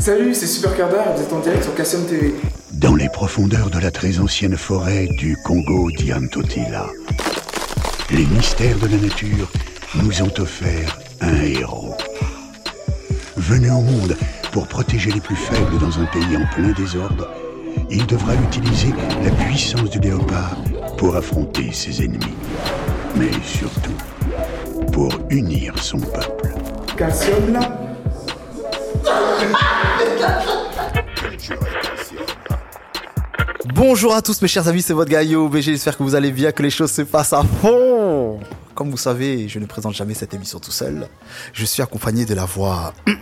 Salut, c'est Super vous êtes en direct sur Cassium TV. Dans les profondeurs de la très ancienne forêt du Congo Diantotila, les mystères de la nature nous ont offert un héros. Venu au monde pour protéger les plus faibles dans un pays en plein désordre, il devra utiliser la puissance du léopard pour affronter ses ennemis. Mais surtout, pour unir son peuple. Cassium là Bonjour à tous mes chers amis, c'est votre Gaillot BG, j'espère que vous allez bien, que les choses se passent à fond. Comme vous savez, je ne présente jamais cette émission tout seul. Je suis accompagné de la voix...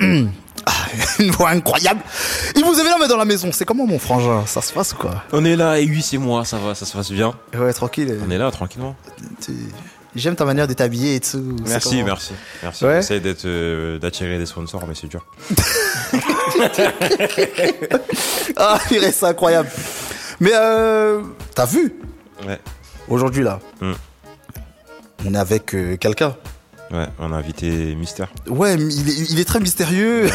Ah, une voix incroyable. Il vous avez là mais dans la maison, c'est comment mon frangin? Ça se passe ou quoi? On est là, et oui, c'est moi, ça va, ça se passe bien. Ouais, tranquille. On est là, tranquillement. J'aime ta manière de t'habiller et tout. Merci, comment merci. Merci. Ouais. J'essaie d'être, euh, d'attirer des sponsors, mais c'est dur. Ah, purée, c'est incroyable. Mais euh, t'as vu Ouais. Aujourd'hui là, Hmm. on est avec euh, quelqu'un. Ouais, on a invité Mister. Ouais, mais il est, il est très mystérieux.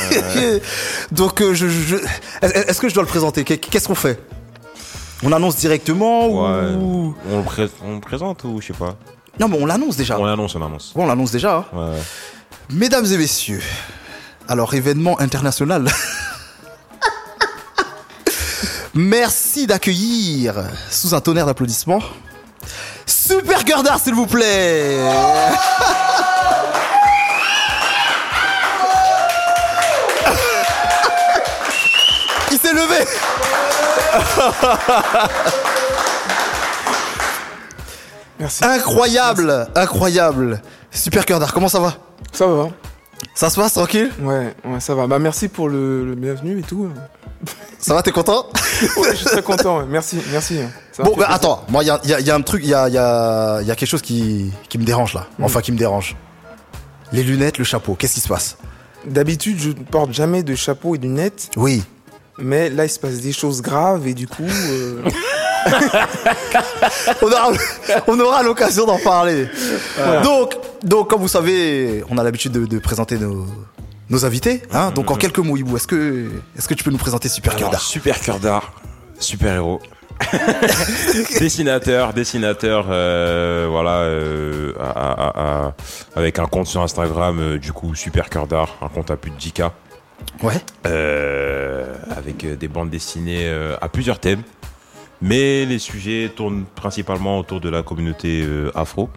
Donc, je, je- est-ce que je dois le présenter Qu'est- Qu'est-ce qu'on fait? On annonce directement Ouais. ou On le, pré- on le présente ou je sais pas? Non, mais on l'annonce déjà. On l'annonce, on l'annonce. Ouais, on l'annonce déjà. hein. Ouais, ouais. Mesdames et messieurs, alors événement international. Merci d'accueillir sous un tonnerre d'applaudissements Super Gurdard, s'il vous plaît. Il s'est levé. Merci. Incroyable, incroyable. Super Gurdard, comment ça va? Ça va Ça se passe tranquille? Ouais, ouais, ça va. Bah merci pour le, le bienvenu et tout. Ça va, t'es content? Ouais, je suis très content. Merci, merci. Ça Bon, bah, plaisir. attends, moi, il y a, y y un truc, il y a, il y a- il y a quelque chose qui, qui me dérange là. Enfin, qui me dérange. Les lunettes, le chapeau, qu'est-ce qui se passe? D'habitude, je ne porte jamais de chapeau et de lunettes, Oui. mais là, il se passe des choses graves et du coup, euh, On aura, on aura l'occasion d'en parler. Donc, donc, comme vous savez, on a l'habitude de, de présenter nos, nos invités. Hein donc, en quelques mots, Ibou, est-ce que, est-ce que tu peux nous présenter Super Alors, Gurdard super cœur d'art, super héros. dessinateur, dessinateur, euh, voilà, euh, à- à- à- avec un compte sur Instagram, euh, du coup, super cœur d'art, un compte à plus de 10K. Ouais. Avec des bandes dessinées à plusieurs thèmes. Mais les sujets tournent principalement autour de la communauté euh, afro.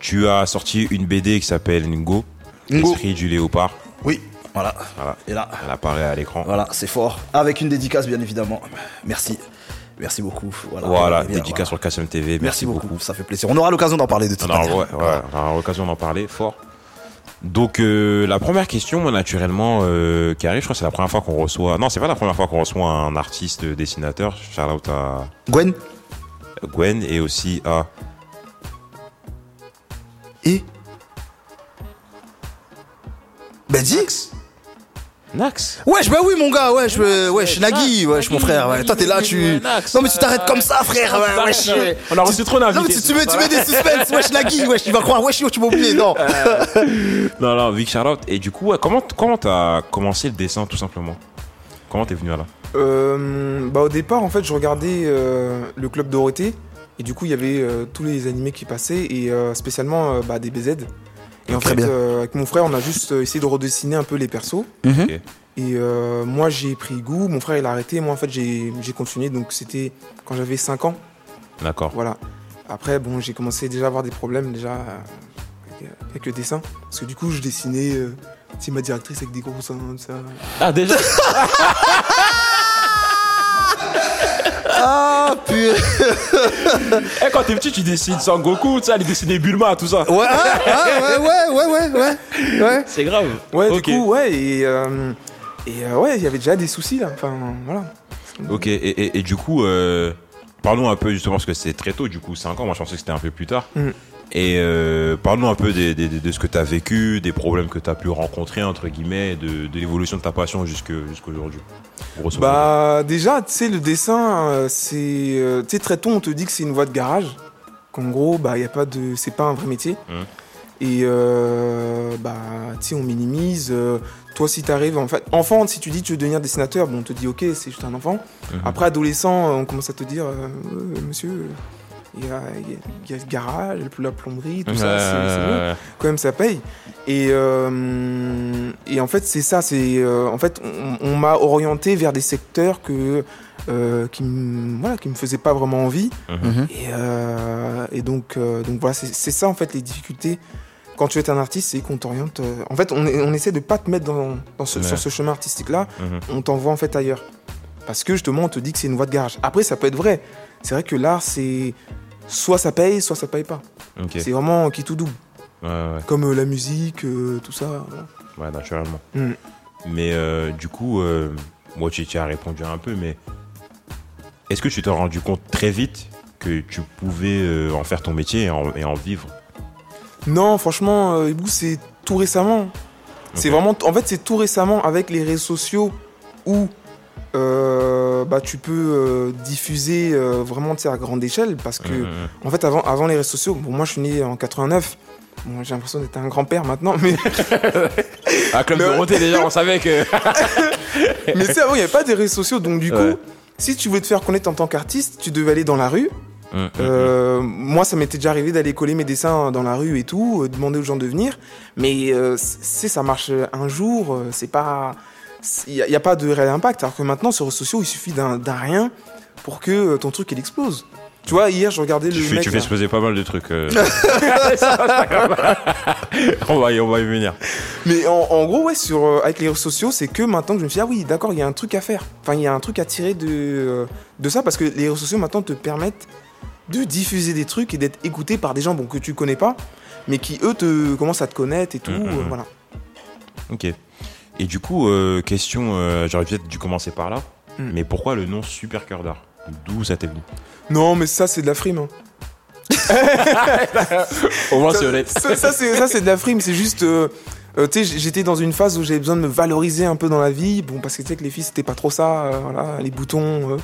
Tu as sorti une BD qui s'appelle Ngo. L'esprit du léopard. Oui. Voilà. Voilà. Et là, Elle apparaît à l'écran. voilà, c'est fort. Avec une dédicace, bien évidemment. Merci. Merci beaucoup. Voilà. Voilà, bien, dédicace sur KSM TV. Merci, Merci beaucoup. Ça fait plaisir. On aura l'occasion d'en parler de toute Alors, manière. ouais, ouais, on aura l'occasion d'en parler fort. Donc euh, la première question, moi, naturellement, euh, qui arrive, je crois que c'est la première fois qu'on reçoit. Non, c'est pas la première fois qu'on reçoit un artiste euh, dessinateur. Shout out à Gwen Gwen et aussi à et? Ben Nax. Wesh, bah oui, mon gars, wesh, euh, wesh, Nagui, wesh, mon frère, ouais. Toi, t'es là, tu. Non, mais tu t'arrêtes comme ça, frère, ouais, wesh. On a reçu trop Non, mais d'invités. tu, tu mets, tu mets des suspens, wesh, Nagui, wesh, tu vas croire, wesh, yo, tu m'as oublié, non. Non, non, Vic Charlotte. Et du coup, ouais, comment comment t'as commencé le dessin, tout simplement? Comment t'es venu à là? Euh, bah au départ, en fait, je regardais euh, le club Dorothée et du coup, il y avait euh, tous les animés qui passaient et euh, spécialement euh, bah, des BZ. Et en Très fait, bien. euh, avec mon frère, on a juste euh, essayé de redessiner un peu les persos. Mhm. Et euh, moi, j'ai pris goût. Mon frère, il a arrêté. Moi, en fait, j'ai continué. Donc, c'était quand j'avais 5 ans. D'accord. Voilà. Après, bon, j'ai commencé déjà à avoir des problèmes déjà avec, avec le dessin. Parce que du coup, je dessinais. Euh, c'est ma directrice avec des gros seins, ça. Ah, déjà? Ah, purée. Eh, Quand t'es petit, tu dessines Sangoku, tu sais, aller dessiner Bulma, tout ça. Ouais, ah, ah, ouais, ouais, ouais, ouais, ouais. Ouais. C'est grave. Ouais, du coup, ouais. Et, euh, et euh, ouais, il y avait déjà des soucis là. Enfin, voilà. Ok, et, et, et du coup, euh, parlons un peu justement, parce que c'est très tôt, du coup, 5 ans, moi je pensais que c'était un peu plus tard. Mm. Et euh, parlons un peu de ce que tu as vécu, des problèmes que tu as pu rencontrer, entre guillemets, de, de l'évolution de ta passion jusqu'aujourd'hui. Grosso modo. Bah, déjà, tu sais, le dessin, euh, c'est. euh, tu sais, très tôt, on te dit que c'est une voie de garage. Qu'en gros, bah, y a pas de. C'est pas un vrai métier. Mhm. Et euh, bah, tu sais, on minimise. toi, si t'arrives, en fait, enfant, si tu dis tu veux devenir dessinateur, bon, on te dit ok, c'est juste un enfant. Mhm. Après, adolescent, on commence à te dire, Euh, monsieur, il y a, y le garage, la plomberie, tout ça, c'est- c'est bon quand même ça paye. Et, euh, et en fait, c'est ça. C'est euh, en fait, on, on m'a orienté vers des secteurs que euh, qui me voilà, qui me faisaient pas vraiment envie. Mhm. Et, euh, et donc euh, donc voilà, c'est ça en fait les difficultés. Quand tu es un artiste, c'est qu'on t'oriente. euh, en fait, on, on essaie de pas te mettre dans, dans ce, Ouais. sur ce chemin artistique-là. mhm. On t'envoie en fait ailleurs. Parce que justement, on te dit que c'est une voie de garage. Après, ça peut être vrai. C'est vrai que l'art, c'est soit ça paye, soit ça paye pas. C'est vraiment qui tout double. Ouais, ouais, Comme euh, la musique, euh, tout ça. voilà. ouais, naturellement. Mm. Mais euh, du coup, euh, moi, tu, tu as répondu un peu, mais est-ce que tu t'es rendu compte très vite que tu pouvais euh, en faire ton métier et en, et en vivre? Non, franchement, euh, c'est tout récemment. C'est vraiment, en fait, c'est tout récemment avec les réseaux sociaux où euh, bah, tu peux euh, diffuser euh, vraiment à grande échelle. Parce que, Mhm, mhm. en fait, avant, avant les réseaux sociaux, bon, moi je suis né en 89. Bon, j'ai l'impression d'être un grand-père maintenant, mais, Ah, Club Le- Dorothée, déjà, on savait que. mais sais, avant, il n'y avait pas des réseaux sociaux. Donc, du coup, Ouais. si tu voulais te faire connaître en tant qu'artiste, tu devais aller dans la rue. Euh, moi, ça m'était déjà arrivé d'aller coller mes dessins dans la rue et tout, euh, demander aux gens de venir. Mais c'est ça marche un jour, c'est pas, il n'y a, pas de réel impact. Alors que maintenant, sur les réseaux sociaux, il suffit d'un rien pour que euh, ton truc il explose. Tu vois, hier, je regardais Tu le fais, mec. tu fais là. poser pas mal de trucs. euh. on, va y, on va y venir. Mais en, en gros, ouais, sur euh, avec les réseaux sociaux, c'est que maintenant que je me suis dit, ah oui, d'accord, il y a un truc à faire. Enfin, il y a un truc à tirer de euh, de ça parce que les réseaux sociaux maintenant te permettent de diffuser des trucs et d'être écouté par des gens bon, que tu connais pas, mais qui eux te commencent à te connaître et tout. Mhm, euh, mhm. voilà. Ok. Et du coup, euh, question, euh, j'aurais peut-être dû commencer par là, Mm. mais pourquoi le nom Super Cœur d'Art D'où ça t'est venu Non, mais ça, c'est de la frime. hein. Au moins, Ça, ça, ça, c'est ça, c'est de la frime. C'est juste. euh, euh, tu sais, j'étais dans une phase où j'avais besoin de me valoriser un peu dans la vie. Bon, parce que tu sais que les filles, c'était pas trop ça. euh, voilà, les boutons. euh.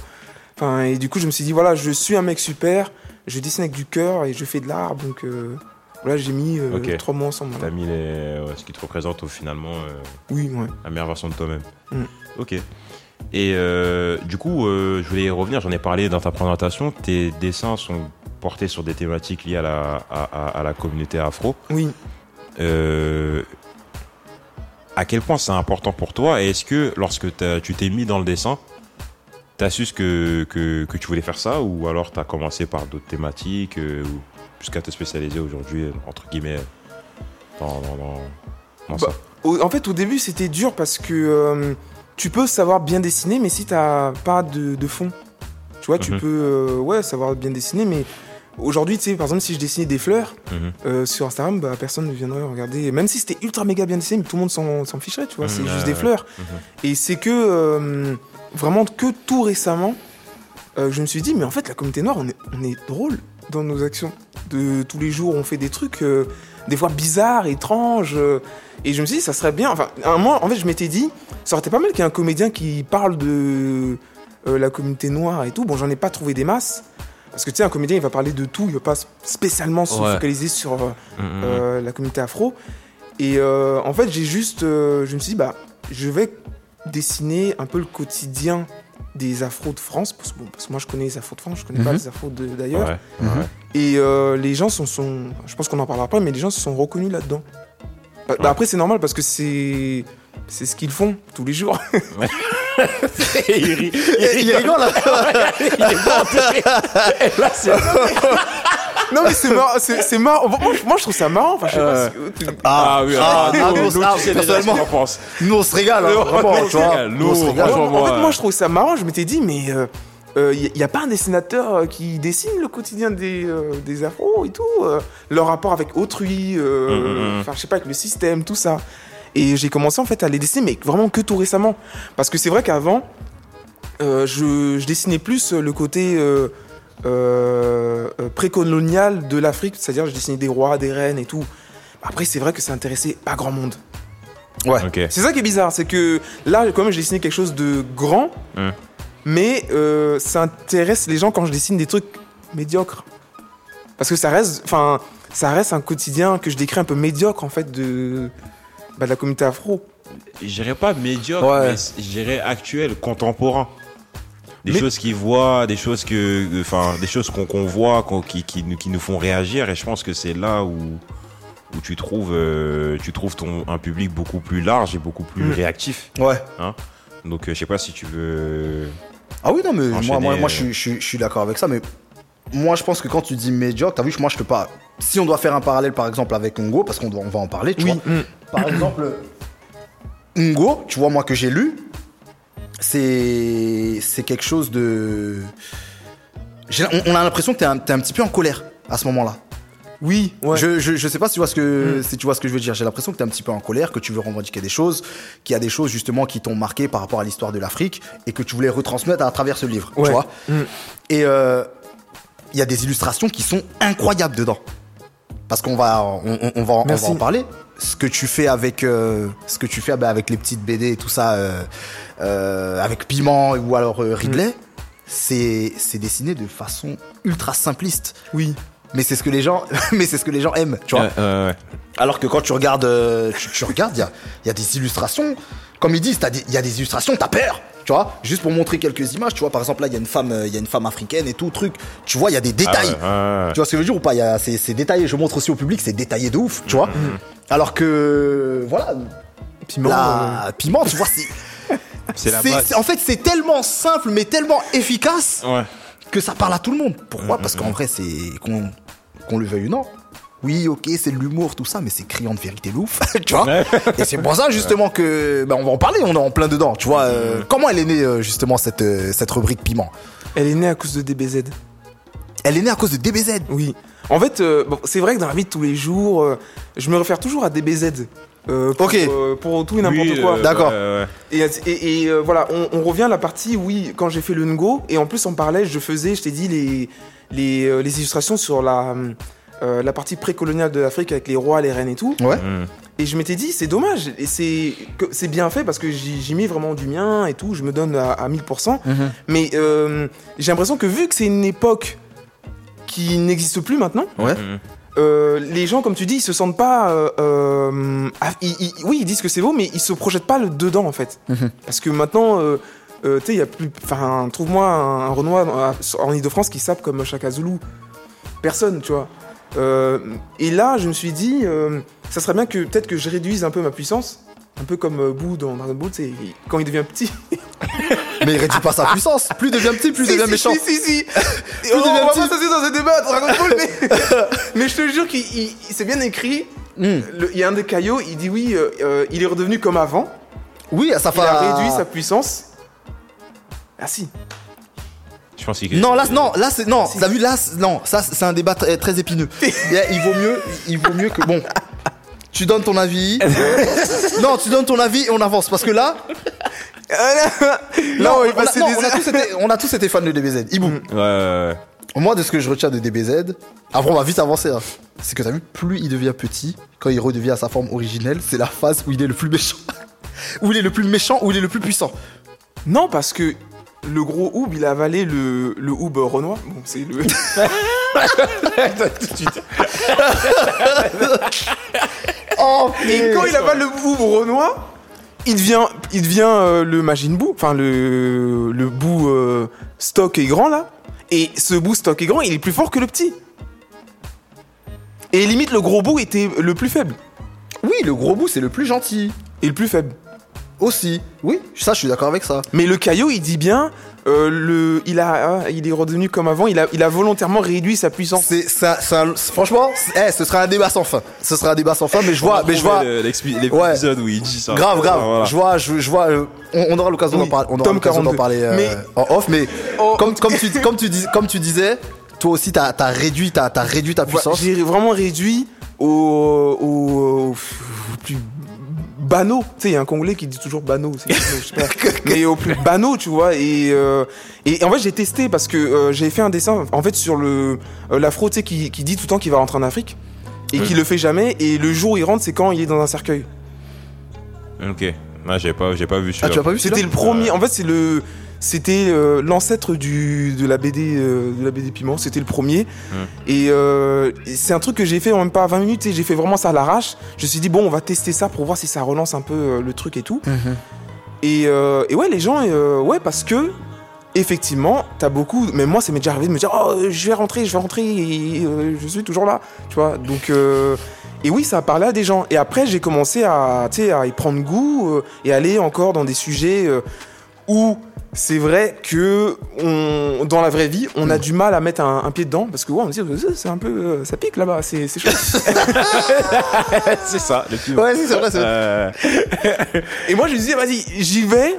Enfin, et du coup, je me suis dit, voilà, je suis un mec super. Je dessine avec du cœur et je fais de l'art. Donc, euh, voilà, j'ai mis euh, trois mois ensemble. T'as mis les, ouais, ce qui te représente au finalement euh, Oui, ouais. la meilleure version de toi-même. Mm. Ok. Et euh, du coup, je voulais y revenir, j'en ai parlé dans ta présentation. Tes dessins sont portés sur des thématiques liées à la, à, à- à la communauté afro. Oui. À quel point c'est important pour toi Et est-ce que lorsque tu t'es mis dans le dessin, t'as su ce que, que, que tu voulais faire ça Ou alors t'as commencé par d'autres thématiques ou Jusqu'à te spécialiser aujourd'hui, entre guillemets, dans, dans, dans- dans Bah, ça Au- en fait, au début, c'était dur parce que euh, tu peux savoir bien dessiner, mais si t'as pas de, de fond, tu vois, tu Mhm. peux euh, ouais, savoir bien dessiner, mais aujourd'hui, tu sais, par exemple, si je dessinais des fleurs Mhm. euh, sur Instagram, bah, personne ne viendrait regarder. Même si c'était ultra méga bien dessiné, mais tout le monde s'en ficherait, tu vois, c'est Mhm, juste des fleurs. Et c'est que euh, vraiment que tout récemment, euh, je me suis dit, mais en fait, la communauté noire, on est, on est drôle dans nos actions. De tous les jours, on fait des trucs, euh, des fois bizarres, étranges. euh, et je me suis dit, ça serait bien. Enfin, à un moment, en fait, je m'étais dit, ça aurait été pas mal qu'il y ait un comédien qui parle de euh, la communauté noire et tout. Bon, j'en ai pas trouvé des masses. Parce que tu sais, un comédien, il va parler de tout, il va pas spécialement se Ouais. focaliser sur euh, Mhm. euh, la communauté afro. Et en fait, j'ai juste. je me suis dit, bah, je vais dessiner un peu le quotidien des afros de France. Parce, que, bon, parce que moi, je connais les afros de France, je connais pas Mhm. les afros de- d'ailleurs. Ouais, Mhm. ouais. Et euh, les gens sont, sont. Je pense qu'on en parlera après, mais les gens se sont reconnus là-dedans. Bah, bah, Ouais. après, c'est normal parce que c'est. C'est ce qu'ils font tous les jours. il rit. Il rigole là non, mais c'est marrant. C'est c'est marrant. Moi, je- moi, je trouve ça marrant. Enfin, je sais pas si- Ah, oui, ah, nous, ah, nous, ah, personnellement. on se régale, hein, Nous, vraiment, on tu se vois. régale. Nous, on se Nous, régale. franchement, en moi, fait, euh, moi, je trouve ça marrant. Je m'étais dit, mais il n'y a, pas un dessinateur euh, qui dessine le quotidien des, euh, des afros et tout, euh, leur rapport avec autrui, euh, Mm, mm, mm. enfin, je sais pas, avec le système, tout ça. Et j'ai commencé en fait à les dessiner, mais vraiment que tout récemment. Parce que c'est vrai qu'avant, euh, je, je dessinais plus le côté euh, euh, euh, précolonial de l'Afrique, c'est-à-dire je dessinais des rois, des reines et tout. Après, c'est vrai que ça intéressait pas grand monde. Ok. C'est ça qui est bizarre, c'est que là, quand même, je dessinais quelque chose de grand, Hmm. mais euh, ça intéresse les gens quand je dessine des trucs médiocres. Parce que ça reste. Enfin, ça reste un quotidien que je décris un peu médiocre en fait de, bah, de la communauté afro. Je dirais pas médiocre, Ouais. mais je dirais actuel, contemporain. Des Mais- choses qu'ils voient, des choses que, enfin, des choses qu'on voit, qui, qui, nous- qui nous font réagir. Et je pense que c'est là où, où tu trouves, euh, tu trouves ton un public beaucoup plus large et beaucoup plus Mm. réactif. Ouais. Donc, euh, je sais pas si tu veux. Ah oui, non, mais moi, moi, moi euh. je, suis- je, suis- je suis d'accord avec ça, mais moi, je pense que quand tu dis médiocre, t'as vu, moi, je peux pas. Si on doit faire un parallèle, par exemple, avec Ngo, parce qu'on on va en parler, tu Oui. vois. mm. Par exemple, Ngo, tu vois, moi, que j'ai lu, c'est c'est quelque chose de. On, on a l'impression que t'es un, t'es un petit peu en colère à ce moment-là. Oui, ouais. Je, je, je sais pas si tu vois ce que Mm. si tu vois ce que je veux dire. J'ai l'impression que t'es un petit peu en colère, que tu veux revendiquer des choses, qu'il y a des choses justement qui t'ont marqué par rapport à l'histoire de l'Afrique et que tu voulais retransmettre à travers ce livre. Ouais. Tu vois. Mm. Et euh, il y a des illustrations qui sont incroyables dedans. Parce qu'on va, on, on- on va, on va en parler. Ce que tu fais avec, euh, ce que tu fais bah, avec les petites BD et tout ça, euh, euh, avec Piment ou alors Ridley, Mm. c'est, c'est dessiné de façon ultra simpliste. Oui. Mais c'est ce que les gens, mais c'est ce que les gens aiment, tu vois. Ouais. Alors que quand tu regardes, euh, tu, tu regardes, il y a, il y a des illustrations. Comme ils disent, il y a des illustrations, t'as peur. Tu vois, juste pour montrer quelques images, tu vois, par exemple là, il y a une femme, euh, il y a une femme africaine et tout truc. Tu vois, il y a des détails. Ah ouais, ouais, ouais. Tu vois ce que je veux dire ou pas? Il y a- C'est détaillé. Je montre aussi au public, c'est détaillé de ouf, tu vois. Alors que voilà, Piment. euh, piment, tu vois, c'est. En fait, c'est tellement simple, mais tellement efficace Ouais. que ça parle à tout le monde. Pourquoi? Parce qu'en vrai, c'est qu'on qu'on le veuille ou non. Oui, ok, c'est de l'humour, tout ça, mais c'est criant de vérité de ouf, tu vois. Et c'est pour ça justement que, ben, on va en parler, on est en plein dedans, tu vois. euh, comment elle est née euh, justement cette euh, cette rubrique piment? Elle est née à cause de DBZ. Elle est née à cause de DBZ. Oui. En fait, euh, bon, c'est vrai que dans la vie de tous les jours, euh, je me réfère toujours à DBZ. euh, pour, Ok. euh, pour tout et n'importe Oui, quoi. euh, D'accord. ouais, ouais. Et, et- et, euh, voilà, on, on revient à la partie, oui, quand j'ai fait le Ngo, et en plus en parallèle, je faisais, je t'ai dit, les, les, euh, les illustrations sur la, euh, la partie précoloniale de l'Afrique avec les rois, les reines et tout. Ouais. Mm. Et je m'étais dit, c'est dommage, et c'est bien fait parce que j'y mets vraiment du mien et tout, je me donne à, à 1000%. Mais euh, j'ai l'impression que vu que c'est une époque qui n'existe plus maintenant, Ouais. Mm. euh, les gens, comme tu dis, ils se sentent pas. euh, euh, ah, ils- ils- oui, ils disent que c'est beau, mais ils se projettent pas le dedans en fait. Mhm. Parce que maintenant, euh, euh, tu sais, il y a plus. Enfin, trouve-moi un, un Renoir en- en Ile-de-France qui sape comme Chaka Zulu. Personne, tu vois. Euh, et là, je me suis dit, euh, ça serait bien que peut-être que je réduise un peu ma puissance. Un peu comme euh, Boo dans Dragon Ball, il- quand il devient petit. Mais il réduit pas sa puissance. Plus il devient petit, plus il Si, devient si, méchant. Si, si, si. il on, devient on va petit. pas s'asseoir dans un débat Dragon Ball, mais, mais je te jure qu'il il- il- c'est bien écrit. Hmm. Le- Il y a un des caillots, il dit oui, euh, il est redevenu comme avant. Oui, ça Il fait. a réduit sa puissance. Ah si. Je pense que Non, là, non, là, c'est non. Si. T'as vu là, non, ça, c'est un débat très, très épineux. Il vaut mieux, il vaut mieux que bon. Tu donnes ton avis. non, tu donnes ton avis et on avance parce que là, Là, non, on a, passé non, des on a tous été, on a tous été fans de DBZ. Ibou. Ouais, ouais, ouais. Moi, de ce que je retiens de DBZ, après on va vite avancer, hein, c'est que t'as vu, plus il devient petit, quand il redevient à sa forme originelle, c'est la phase où il est le plus méchant. où il est le plus méchant, où il est le plus puissant. Non, parce que le gros Oub, il a avalé le, le Oub renois. Bon, c'est le. Oh, Et quand il avale le Oub renois, il devient, il devient euh, le Majin Buu, enfin le, le Buu euh, stock et grand là. Et ce Buu stock et grand, il est plus fort que le petit. Et limite, le gros Buu était le plus faible. Oui, le gros bout, c'est le plus gentil. Et le plus faible. Aussi. Oui, ça, je suis d'accord avec ça. Mais le caillot, il dit bien, euh, le, il, a, il est redevenu comme avant, il a, il a volontairement réduit sa puissance. C'est ça, franchement, c'est- eh, ce sera un débat sans fin. Ce sera un débat sans fin, mais je vois, mais je vois, l'expi- Ouais. l'épisode où il dit ça. grave, grave. Voilà. Je vois, je, je vois. euh, on, on aura l'occasion Oui, d'en parler. On aura l'occasion d'en 42. parler euh, Mais- en off, mais Oh. comme, comme tu, comme tu dis, comme tu disais, toi aussi, t'as, as réduit, t'as, t'as réduit ta puissance. J'ai vraiment réduit au, au, au plus banaux. Tu sais, il y a un Congolais qui dit toujours pas. Mais au plus banaux, tu vois. Et, euh, et en fait, j'ai testé parce que euh, j'ai fait un dessin, en fait, sur le euh, l'afro, tu sais, qui, qui dit tout le temps qu'il va rentrer en Afrique. Et qui le fait jamais. Et le jour où il rentre, c'est quand il est dans un cercueil. Ok. Non, j'ai pas, j'ai pas vu Ah, tu as pas vu C'était le premier. En fait, c'est le. C'était euh, l'ancêtre du de la BD euh, de la BD Piment. C'était le premier. Hmm. Et, euh, et c'est un truc que j'ai fait en même pas 20 minutes. Et j'ai fait vraiment ça à l'arrache. Je me suis dit bon, on va tester ça pour voir si ça relance un peu euh, le truc et tout. Et, euh, et ouais, les gens, euh, ouais, parce que effectivement, t'as beaucoup. Mais moi, ça m'est déjà arrivé de me dire, oh, je vais rentrer, je vais rentrer, et, euh, je suis toujours là, tu vois. Donc, euh, et oui, ça a parlé à des gens. Et après, j'ai commencé à, à y prendre goût euh, et aller encore dans des sujets euh, où c'est vrai que on, dans la vraie vie, on a du mal à mettre un, un pied dedans parce que ouais, on me dit, euh, c'est un peu, euh, ça pique là-bas, c'est c'est chaud. c'est ça, le plus. Ouais, c'est vrai, c'est vrai. Euh, Et moi, je me dis, vas-y, j'y vais.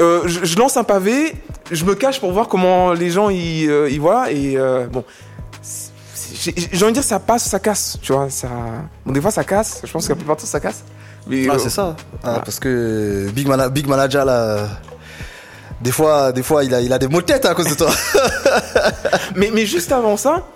euh, je, je lance un pavé, je me cache pour voir comment les gens y, euh, y voient. Et euh, bon, j'ai envie de dire, ça passe, ça casse. Tu vois, ça. Bon, des fois, ça casse. Je pense que la plupart du temps, ça casse. Mais, Ah, euh, c'est ça. Ah, voilà. Parce que Big, Mana- Big Manager, là, des fois, des fois il, a, il a des maux de tête à cause de toi. mais, mais juste avant ça,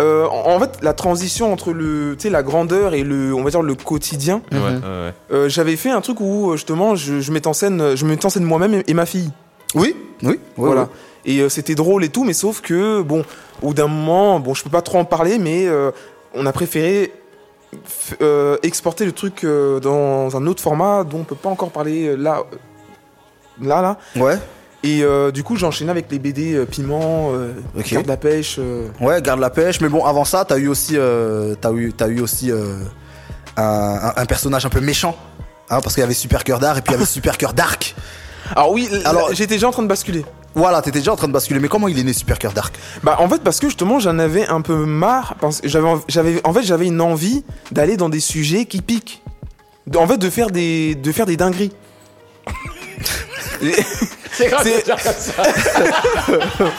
euh, en en fait, la transition entre le, tu sais, la grandeur et le, on va dire, le quotidien, ouais, Mhm. ouais, ouais. euh, j'avais fait un truc où, euh, justement, je, je mettais en scène, je mettais en scène moi-même et, et ma fille. oui, oui, oui, voilà. oui. Et euh, c'était drôle et tout, mais sauf que, bon, au bout d'un moment, bon, je peux pas trop en parler, mais euh, on a préféré euh, exporter le truc euh, dans un autre format dont on peut pas encore parler euh, là, là, là. Ouais, Et euh, du coup, j'ai enchaîné avec les BD euh, Piment, euh, Ok. Garde la pêche. euh. ouais, garde la pêche. Mais bon, avant ça, t'as eu aussi, t'as eu, t'as eu aussi un, personnage un peu méchant. Hein, parce qu'il y avait Super Cœur d'Art et puis il y avait Super Cœur d'Arc. Alors oui, Alors- j'étais déjà en train de basculer. Voilà, t'étais déjà en train de basculer. Mais comment il est né Super Cœur d'Arc? Bah en fait parce que justement j'en avais un peu marre j'avais en- j'avais en fait j'avais une envie d'aller dans des sujets qui piquent. En fait de faire des de faire des dingueries. C'est grave C'est- de dire comme ça.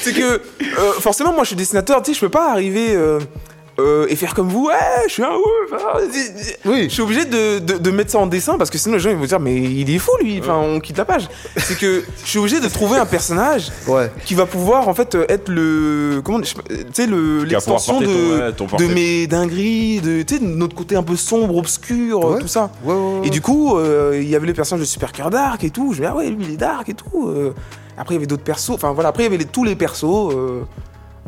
C'est que euh, forcément moi je suis dessinateur, tu sais je peux pas arriver euh, euh, et faire comme vous, ouais, je suis un ouf. ah, Oui. Je suis obligé de, de, de mettre ça en dessin parce que sinon les gens ils vont dire mais il est fou lui, enfin on quitte la page. C'est que je suis obligé de trouver un personnage Ouais. qui va pouvoir en fait euh, être le comment sais tu sais le l'extension ton- de ouais, ton de mes dingueries de de notre côté un peu sombre obscur Ouais. tout ça Ouais, ouais, ouais. et du coup euh, il y avait le personnage de Super Cœur Dark et tout je me dis ah ouais lui il est dark et tout euh. après il y avait d'autres persos enfin voilà après il y avait les- tous les persos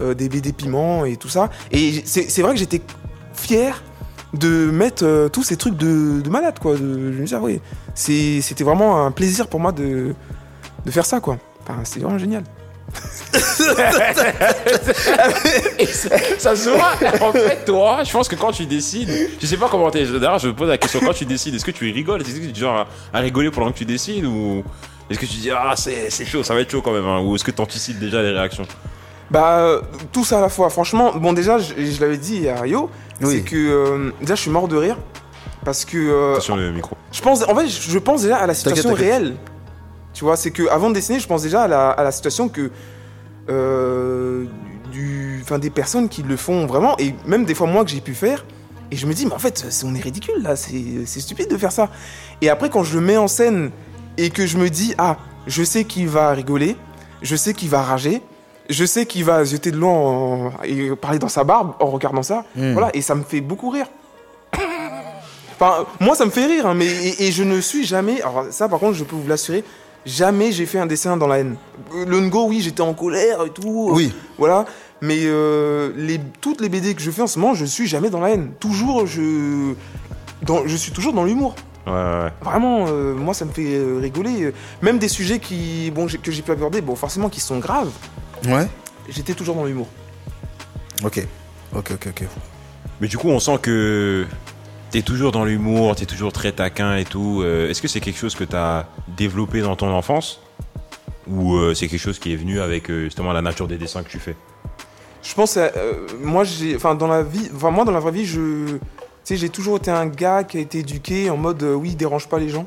euh, des BD piments et tout ça. Et c'est vrai que j'étais fier de mettre euh, tous ces trucs de, de malade quoi. Je me dis ah c'est- c'était vraiment un plaisir pour moi de de faire ça quoi. Enfin, c'était vraiment génial. Ça, ça se voit. En fait, toi, je pense que quand tu décides, je sais pas comment t'es. D'ailleurs, je me pose la question. Quand tu décides, est-ce que tu rigoles? Est-ce que tu es genre à, à rigoler pendant que tu décides ou est-ce que tu dis ah c'est chaud, ça va être chaud quand même hein, ou est-ce que tu anticipes déjà les réactions? Bah, euh, tout ça à la fois. Franchement, bon, déjà, je, je l'avais dit à Rio, Oui. c'est que euh, déjà, je suis mort de rire. Parce que euh, Attention le micro. je pense, en fait, je pense déjà à la situation T'inquiète, réelle. Tu vois, c'est que avant de dessiner, je pense déjà à la, à la situation que euh, du, enfin, des personnes qui le font vraiment, et même des fois moi que j'ai pu faire. Et je me dis, mais en fait, c'est- on est ridicule là, c'est c'est stupide de faire ça. Et après, quand je le mets en scène et que je me dis, ah, je sais qu'il va rigoler, je sais qu'il va rager, je sais qu'il va jeter de l'eau en- et parler dans sa barbe en regardant ça, Hmm. voilà, et ça me fait beaucoup rire. Enfin, moi, ça me fait rire, hein, mais et, et je ne suis jamais. Alors ça, par contre, je peux vous l'assurer, jamais j'ai fait un dessin dans la haine. Le Ngo, oui, j'étais en colère et tout. euh, Oui. Voilà. Mais euh, les, toutes les BD que je fais en ce moment, je suis jamais dans la haine. Toujours, je, dans, je suis toujours dans l'humour. Ouais, ouais. Vraiment, euh, moi, ça me fait euh, rigoler. Même des sujets qui, bon, que j'ai pu aborder, bon, forcément, qui sont graves. Ouais. J'étais toujours dans l'humour. Ok. Ok, ok, ok. Mais du coup, on sent que t'es toujours dans l'humour, t'es toujours très taquin et tout. Euh, Est-ce que c'est quelque chose que t'as développé dans ton enfance? Ou euh, c'est quelque chose qui est venu avec euh, justement la nature des dessins que tu fais? Je pense, euh, moi, j'ai, enfin, dans la vie, enfin, moi, dans la vraie vie, je, tu sais, j'ai toujours été un gars qui a été éduqué en mode, euh, oui, dérange pas les gens.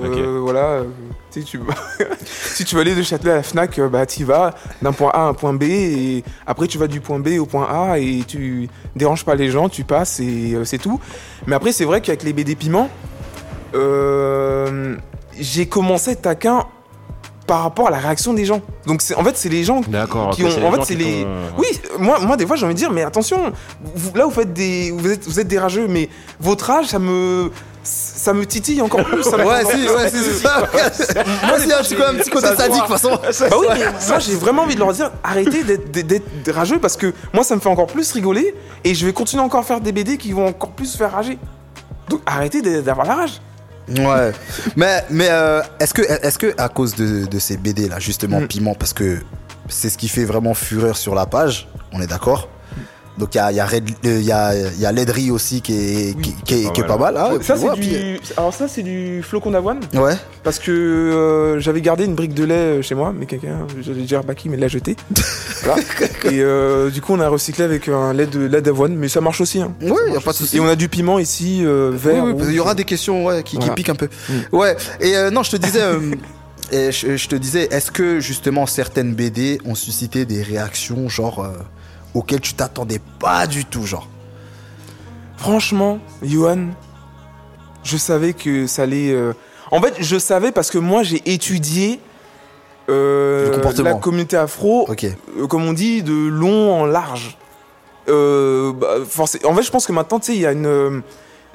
Euh. Voilà, euh, tu sais, tu, si tu veux aller de Châtelet à la Fnac, euh, bah, tu vas d'un point A à un point B et après tu vas du point B au point A et tu déranges pas les gens, tu passes et c'est tout. Mais après, c'est vrai qu'avec les BD piments, j'ai commencé taquin par rapport à la réaction des gens. Donc, c'est, en fait, c'est les gens qui ont, en fait, c'est les. Oui, moi, moi, des fois, j'ai envie de dire, mais attention, vous, là, vous faites des, vous êtes, vous êtes des rageux, mais votre âge, ça me, ça me titille encore plus. ça Ouais, si, ouais, si, c'est ça. Moi, c'est un petit, un petit côté sadique, de toute façon. Bah oui, mais moi j'ai vraiment envie de leur dire arrêtez d'être- rageux parce que moi ça me fait encore plus rigoler et je vais continuer encore à faire des BD qui vont encore plus faire rager. Donc arrêtez d'avoir la rage. Ouais. Mais, mais euh, est-ce que, est que à cause de, de ces BD là, justement, Mm. piment, parce que c'est ce qui fait vraiment fureur sur la page, on est d'accord donc il y a, il y, a euh, il y, a, il y a Ledry aussi qui est, qui, qui est, pas qui est mal. pas mal. hein, ça c'est ouais, du alors ça c'est du flocon d'avoine Ouais. parce que euh, j'avais gardé une brique de lait euh, chez moi mais quelqu'un j'avais déjà rebaqué mais l'a jeté. Voilà. Et euh, du coup on a recyclé avec un lait de lait d'avoine mais ça marche aussi. Hein. Ouais, il y a pas de souci. Et on a du piment ici euh, Oui, vert. oui, qu'il y aura des questions ouais, qui, piquent un peu. Mm. Ouais. Et euh, non, je te disais. euh, et je, je te disais, est-ce que justement certaines BD ont suscité des réactions genre auxquelles tu t'attendais pas du tout, genre Franchement, Johan, je savais que ça allait. euh, En fait, je savais parce que moi, j'ai étudié euh, Le comportement. la communauté afro, Ok. euh, comme on dit, de long en large. Euh, bah, forcé- En fait, je pense que maintenant, tu sais, il y a une. euh,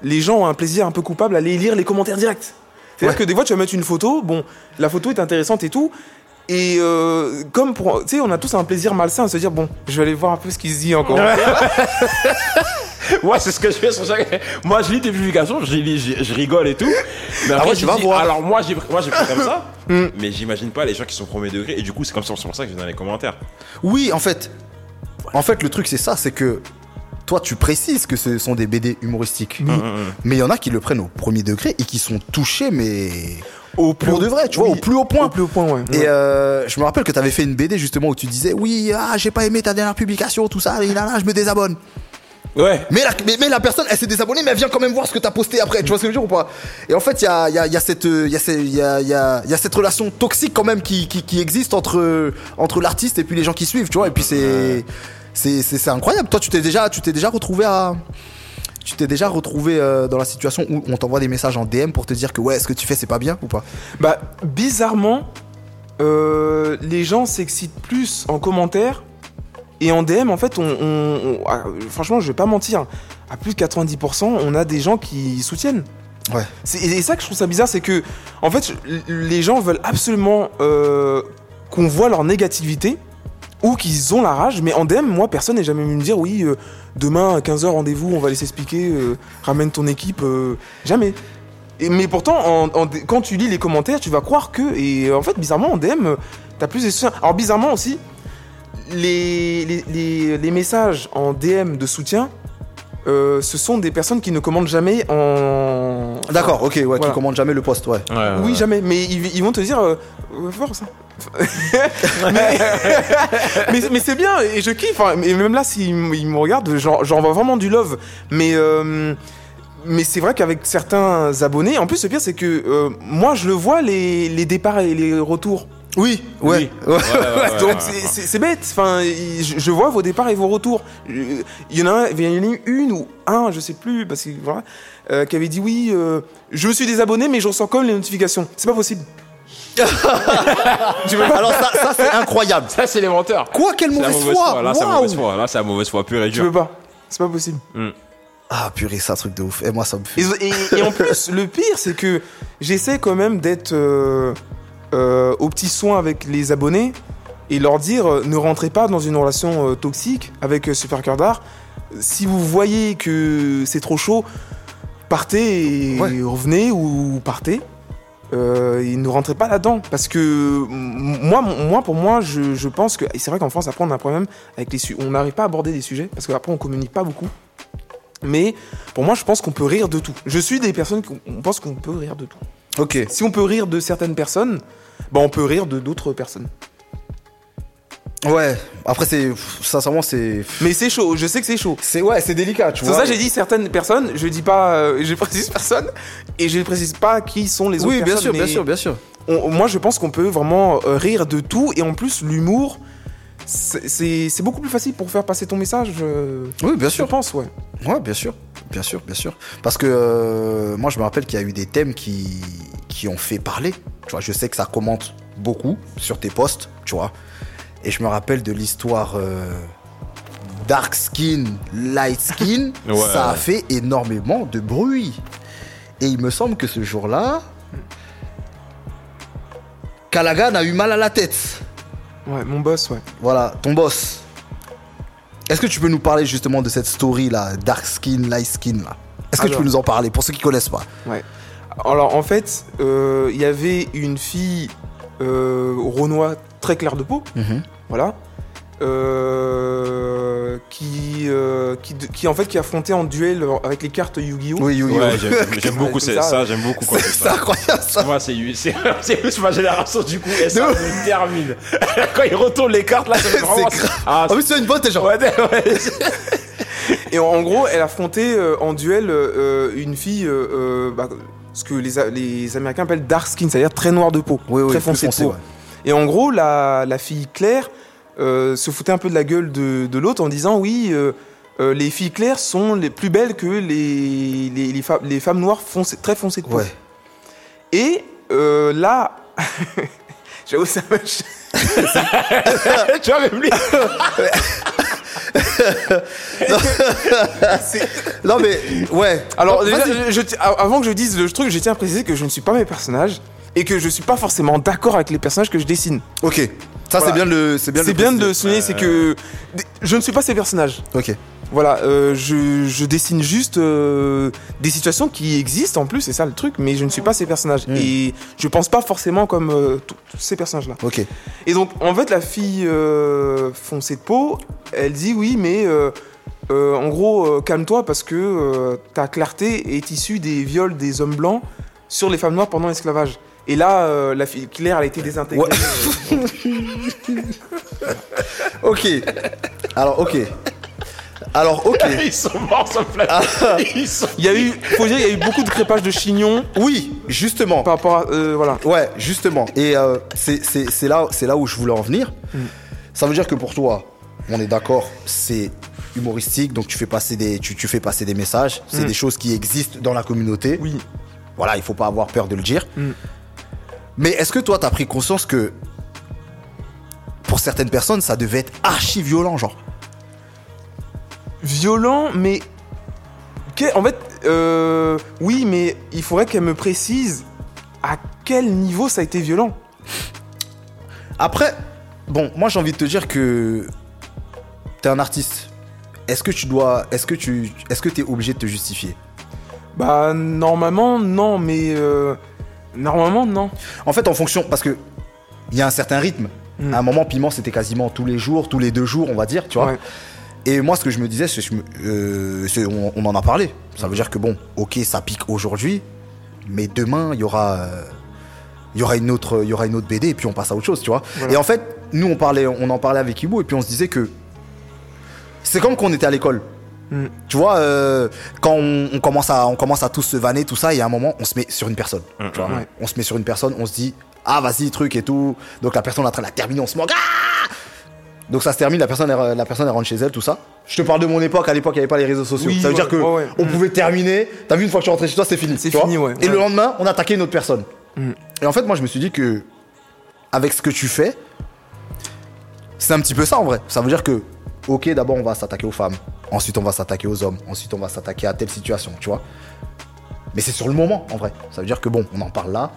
Les gens ont un plaisir un peu coupable à aller lire les commentaires directs. C'est-à-dire Ouais. que des fois, tu vas mettre une photo, bon, la photo est intéressante et tout. Et euh, comme pour. Tu sais, on a tous un plaisir malsain à se dire, bon, je vais aller voir un peu ce qu'il se dit encore. Ouais, c'est ce que je fais sur chaque. Moi, je lis tes publications, je, lis, je, je rigole et tout. Mais après, ouais, je tu vas dis, voir. Alors, moi, j'ai moi, pris comme ça. Mm. mais j'imagine pas les gens qui sont premier degré. Et du coup, c'est comme ça, c'est pour ça que je viens dans les commentaires. Oui, en fait. En fait, le truc, c'est ça, c'est que toi, tu précises que ce sont des BD humoristiques. Mm, mm, mm. Mais il y en a qui le prennent au premier degré et qui sont touchés, mais Au pour de vrai, tu vois, au plus haut point. Au plus haut point, ouais. Et euh, je me rappelle que tu avais fait une BD justement où tu disais oui, ah, j'ai pas aimé ta dernière publication, tout ça, et là, là, je me désabonne. Ouais. Mais la, mais, mais la personne, elle s'est désabonnée, mais elle vient quand même voir ce que t'as posté après. Tu vois ce que je veux dire ou pas? Et en fait, il y a, y, a, il y, a cette, y, a y, a, il y, a, il y a cette relation toxique quand même qui, qui, qui existe entre, entre l'artiste et puis les gens qui suivent, tu vois? Et puis c'est, c'est, c'est, c'est incroyable. Toi, tu t'es déjà, tu t'es déjà retrouvé à, tu t'es déjà retrouvé euh, dans la situation où on t'envoie des messages en DM pour te dire que ouais, ce que tu fais, c'est pas bien ou pas? Bah, bizarrement, euh, les gens s'excitent plus en commentaire et en DM, en fait, on, on- on- ah, franchement, je vais pas mentir, à plus de 90%, on a des gens qui soutiennent. Ouais. C'est- Et, et ça que je trouve ça bizarre, c'est que, en fait, les gens veulent absolument euh, qu'on voit leur négativité ou qu'ils ont la rage, mais en DM, moi, personne n'est jamais venu me dire, oui, euh, demain à 15h, rendez-vous, on va aller s'expliquer, euh, ramène ton équipe, euh, jamais. Et- mais pourtant, en- en- quand tu lis les commentaires, tu vas croire que. Et euh, en fait, bizarrement, en DM, t'as plus de soutien. Alors, bizarrement aussi, les, les, les- les messages en DM de soutien, euh, ce sont des personnes qui ne commandent jamais en. D'accord, ok, ouais, Voilà. qui commande jamais le poste, ouais. Oui, jamais. Mais ils, ils vont te dire. Euh. mais mais, mais c'est bien et je kiffe. hein. Et même là, s'ils me regardent, j'en- j'envoie vraiment du love. Mais. euh, mais c'est vrai qu'avec certains abonnés, en plus le pire c'est que euh, moi je le vois les, les départs et les retours. Oui, ouais. Oui. ouais. Ouais, ouais, ouais, Donc ouais, c'est- bête. Enfin, je, je vois vos départs et vos retours. Il y en a, il y en a eu une ou un, je sais plus, parce que voilà, euh, qui avait dit oui. euh, je me suis désabonné, mais je ressens quand même les notifications. C'est pas possible. Tu veux pas Alors ça, ça c'est incroyable. Ça, c'est les menteurs. Quoi, quelle C'est la mauvaise, mauvaise foi, foi. Là, c'est la Waouh. mauvaise foi. Là, c'est la mauvaise foi pure et Tu veux dure. pas. C'est pas possible. Ah purée, c'est un truc de ouf. Et moi, ça me fait. Et, et- et en plus, le pire, c'est que j'essaie quand même d'être euh, euh, au petit soin avec les abonnés et leur dire euh, ne rentrez pas dans une relation euh, toxique avec euh, Super Cœur d'Art. Si vous voyez que c'est trop chaud, partez et Ouais. revenez ou partez. Euh, et ne rentrez pas là-dedans parce que moi, pour moi, je, je pense que c'est vrai qu'en France, après on a un problème avec les on n'arrive pas à aborder des sujets parce qu'après on communique pas beaucoup. Mais pour moi, je pense qu'on peut rire de tout. Je suis des personnes qui on pense qu'on peut rire de tout. Ok. Si on peut rire de certaines personnes, bah on peut rire de d'autres personnes. Ouais. Après, c'est. Sincèrement, c'est. Mais c'est chaud, je sais que c'est chaud. C'est ouais, c'est délicat, tu C'est pour ça que j'ai dit certaines personnes, je dis pas, euh, je précise personne, et je précise pas qui sont les autres Oui, bien personnes. sûr, bien sûr, bien sûr. on- moi, je pense qu'on peut vraiment euh, rire de tout, et en plus, l'humour, c'est- c'est c'est beaucoup plus facile pour faire passer ton message. euh, Oui, bien je sûr. pense, ouais. Ouais, bien sûr. Bien sûr, bien sûr. Parce que euh, moi, je me rappelle qu'il y a eu des thèmes qui, qui ont fait parler. Tu vois, je sais que ça commente beaucoup sur tes posts, tu vois. Et je me rappelle de l'histoire euh, dark skin, light skin. Ouais. ça a fait énormément de bruit. Et il me semble que ce jour-là, Kalagan a eu mal à la tête. Ouais, mon boss, ouais. Voilà, ton boss. Est-ce que tu peux nous parler justement de cette story là, dark skin, light skin là? Est-ce que tu peux nous en parler pour ceux qui connaissent pas? Ouais. Alors en fait, euh, il y avait une fille euh, Renoir très claire de peau, voilà, euh, qui, euh, qui, qui en fait qui affrontait en duel avec les cartes Yu-Gi-Oh. Oui, oui, oui. Ouais, j'aime j'aime beaucoup ça, ça. j'aime beaucoup quand c'est C'est ça. incroyable ça. Moi, c'est c'est- c'est plus ma génération du coup, et ça me termine. Quand ils retournent les cartes là, ça fait vraiment. Ah, En plus, c'est une bonne, t'es genre. ouais, ouais. Et en, gros, elle affrontait euh, en duel euh, une fille, euh, bah, ce que les, A- les Américains appellent dark skin, c'est-à-dire très noire de peau, Oui, oui, très plus foncée de foncé, peau. ouais. Et en gros, la, la fille Claire euh, se foutait un peu de la gueule de, de l'autre en disant oui, euh, euh, les filles claires sont les plus belles que les, les, les, fa- les femmes noires foncées- très foncées de peau. Ouais. Et là, j'avoue, ça m'a. tu vois, même lui. Non, mais, ouais. Alors, Non, déjà, vas-y. je, ti- avant que je dise le truc, je tiens à préciser que je ne suis pas mes personnages et que je suis pas forcément d'accord avec les personnages que je dessine. Ok. Ça, c'est bien de le. C'est bien, C'est bien de le souligner, c'est que je ne suis pas ces personnages. Ok. Voilà, euh, je, je dessine juste euh, des situations qui existent en plus, c'est ça le truc, mais je ne suis pas ces personnages. Mm. Et je pense pas forcément comme euh, tous ces personnages-là. Ok. Et donc, en fait, la fille foncée de peau, elle dit oui, mais en gros, calme-toi parce que ta clarté est issue des viols des hommes blancs sur les femmes noires pendant l'esclavage. Et là, euh, la fille Claire, elle a été désintégrée. Ok. Alors, ok. Alors, ok. Ils sont morts sur le plateau. Ils sont. Il y a eu, faut dire, il y a eu beaucoup de crépage de chignons Oui, justement. par rapport à, euh, voilà. Ouais, justement. Et euh, c'est- là, c'est là où je voulais en venir. Mm. Ça veut dire que pour toi, on est d'accord, c'est humoristique, donc tu fais passer des, tu, tu fais passer des messages. C'est Mm. des choses qui existent dans la communauté. Oui. Voilà, il faut pas avoir peur de le dire. Mm. Mais est-ce que toi, t'as pris conscience que pour certaines personnes, ça devait être archi violent, genre? Violent, mais en fait, euh, oui, mais il faudrait qu'elle me précise à quel niveau ça a été violent. Après, bon, moi j'ai envie de te dire que t'es un artiste. Est-ce que tu dois, est-ce que tu, est-ce que t'es obligé de te justifier? Bah normalement non, mais euh, normalement non. En fait, en fonction, parce que il y a un certain rythme. Mm. À un moment, piment, c'était quasiment tous les jours, tous les deux jours, on va dire, tu vois. Ouais. Et moi, ce que je me disais, c'est, euh, on, on en a parlé. Ça veut dire que bon, ok, ça pique aujourd'hui, mais demain, il y aura, euh, il y aura une autre, il y aura une autre BD, et puis on passe à autre chose, tu vois. Voilà. Et en fait, nous, on parlait, on en parlait avec Ibo, et puis on se disait que c'est comme quand on était à l'école. Mm. Tu vois, euh, quand on, on commence à, on commence à tous se vanner, tout ça, et à un moment, on se met sur une personne. Tu vois, Ouais. on se met sur une personne, on se dit, ah vas-y, truc et tout. Donc la personne est en train de la terminer, on se moque. Ah Donc ça se termine, la personne, elle, la personne elle rentre chez elle, tout ça. Je te parle de mon époque, à l'époque, il n'y avait pas les réseaux sociaux. Oui, ça veut ouais, dire que ouais, on Mm. pouvait terminer. T'as vu, une fois que tu rentré chez toi, c'est fini. C'est vois fini, ouais, Et le lendemain, on attaquait une autre personne. Mm. Et en fait, moi, je me suis dit que, avec ce que tu fais, c'est un petit peu ça en vrai. Ça veut dire que, ok, d'abord, on va s'attaquer aux femmes. Ensuite, on va s'attaquer aux hommes. Ensuite, on va s'attaquer à telle situation, tu vois. Mais c'est sur le moment, en vrai. Ça veut dire que, bon, on en parle là.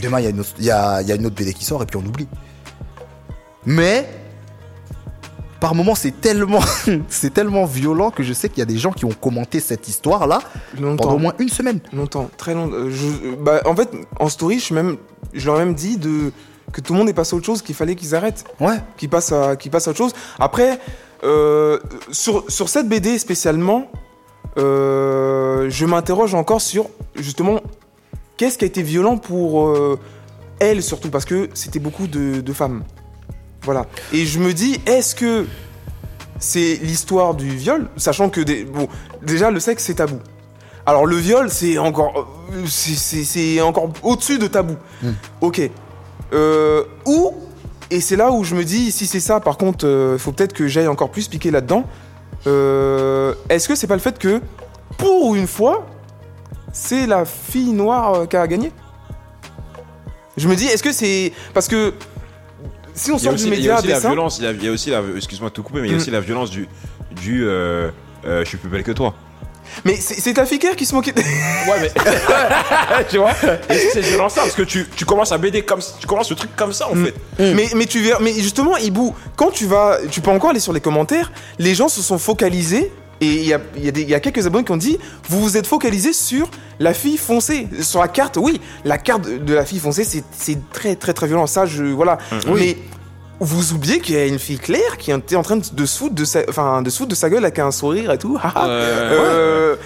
Demain, il y, a une autre- il y a, il y a une autre BD qui sort et puis on oublie. Mais, par moment, c'est tellement, c'est tellement violent que je sais qu'il y a des gens qui ont commenté cette histoire-là pendant au moins une semaine. Longtemps, très longtemps. Euh, je- bah, en fait, en story, je, même, je leur ai même dit de, que tout le monde est passé à autre chose, qu'il fallait qu'ils arrêtent, Ouais. qu'ils passent, à, qu'ils passent à autre chose. Après, euh, sur, sur cette BD spécialement, euh, je m'interroge encore sur justement qu'est-ce qui a été violent pour euh, elle surtout, parce que c'était beaucoup de, de femmes. Voilà. Et je me dis, est-ce que c'est l'histoire du viol, sachant que des, bon, déjà le sexe c'est tabou. Alors le viol c'est encore, c'est- c'est c'est encore au-dessus de tabou. Mm. Ok. Euh, ou et c'est là où je me dis, si c'est ça, par contre, il faut peut-être que j'aille encore plus piquer là-dedans. Euh, Est-ce que c'est pas le fait que, pour une fois, c'est la fille noire euh, qui a gagné? Je me dis, est-ce que c'est parce que si on sort aussi, du il y a média aussi la violence, il y a, il y a aussi la, excuse-moi de te couper, mais il y a Mm. aussi la violence du, du, euh, euh, je suis plus belle que toi. Mais c'est ta claire qui se moquait. Ouais, mais. tu vois Et c'est violent ça, parce que tu, tu commences à BD comme ça. Tu commences le truc comme ça, en fait. mais, mais tu mais justement, Ibou, quand tu vas, tu peux encore aller sur les commentaires, les gens se sont focalisés. Et il y a, y, a y quelques abonnés qui ont dit Vous vous êtes focalisé sur la fille foncée. Sur la carte, oui, la carte de la fille foncée, c'est c'est très, très, très violent. Ça, je. Voilà. Mais vous oubliez qu'il y a une fille claire qui était en train de, se foutre de sa, enfin, de de sa gueule avec un sourire et tout. Euh,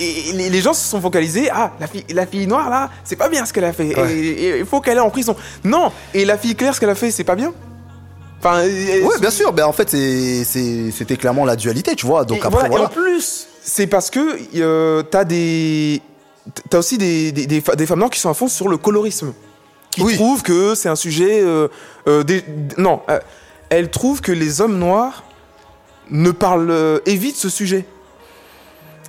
et les, gens se sont focalisés. Ah, la fille, la fille noire là, c'est pas bien ce qu'elle a fait. Ouais. Et- et Il faut qu'elle aille en prison. Non. Et la fille claire, ce qu'elle a fait, c'est pas bien. Enfin, Ouais, bien sûr. Ben en fait, c'était clairement la dualité, tu vois. Donc et après, voilà, et en plus, c'est parce que euh, t'as des, t'as aussi des, des, des femmes noires qui sont à fond sur le colorisme, qui Oui. trouvent que c'est un sujet. euh, euh, des- non, euh, elles trouvent que les hommes noirs ne parlent, euh, évitent ce sujet.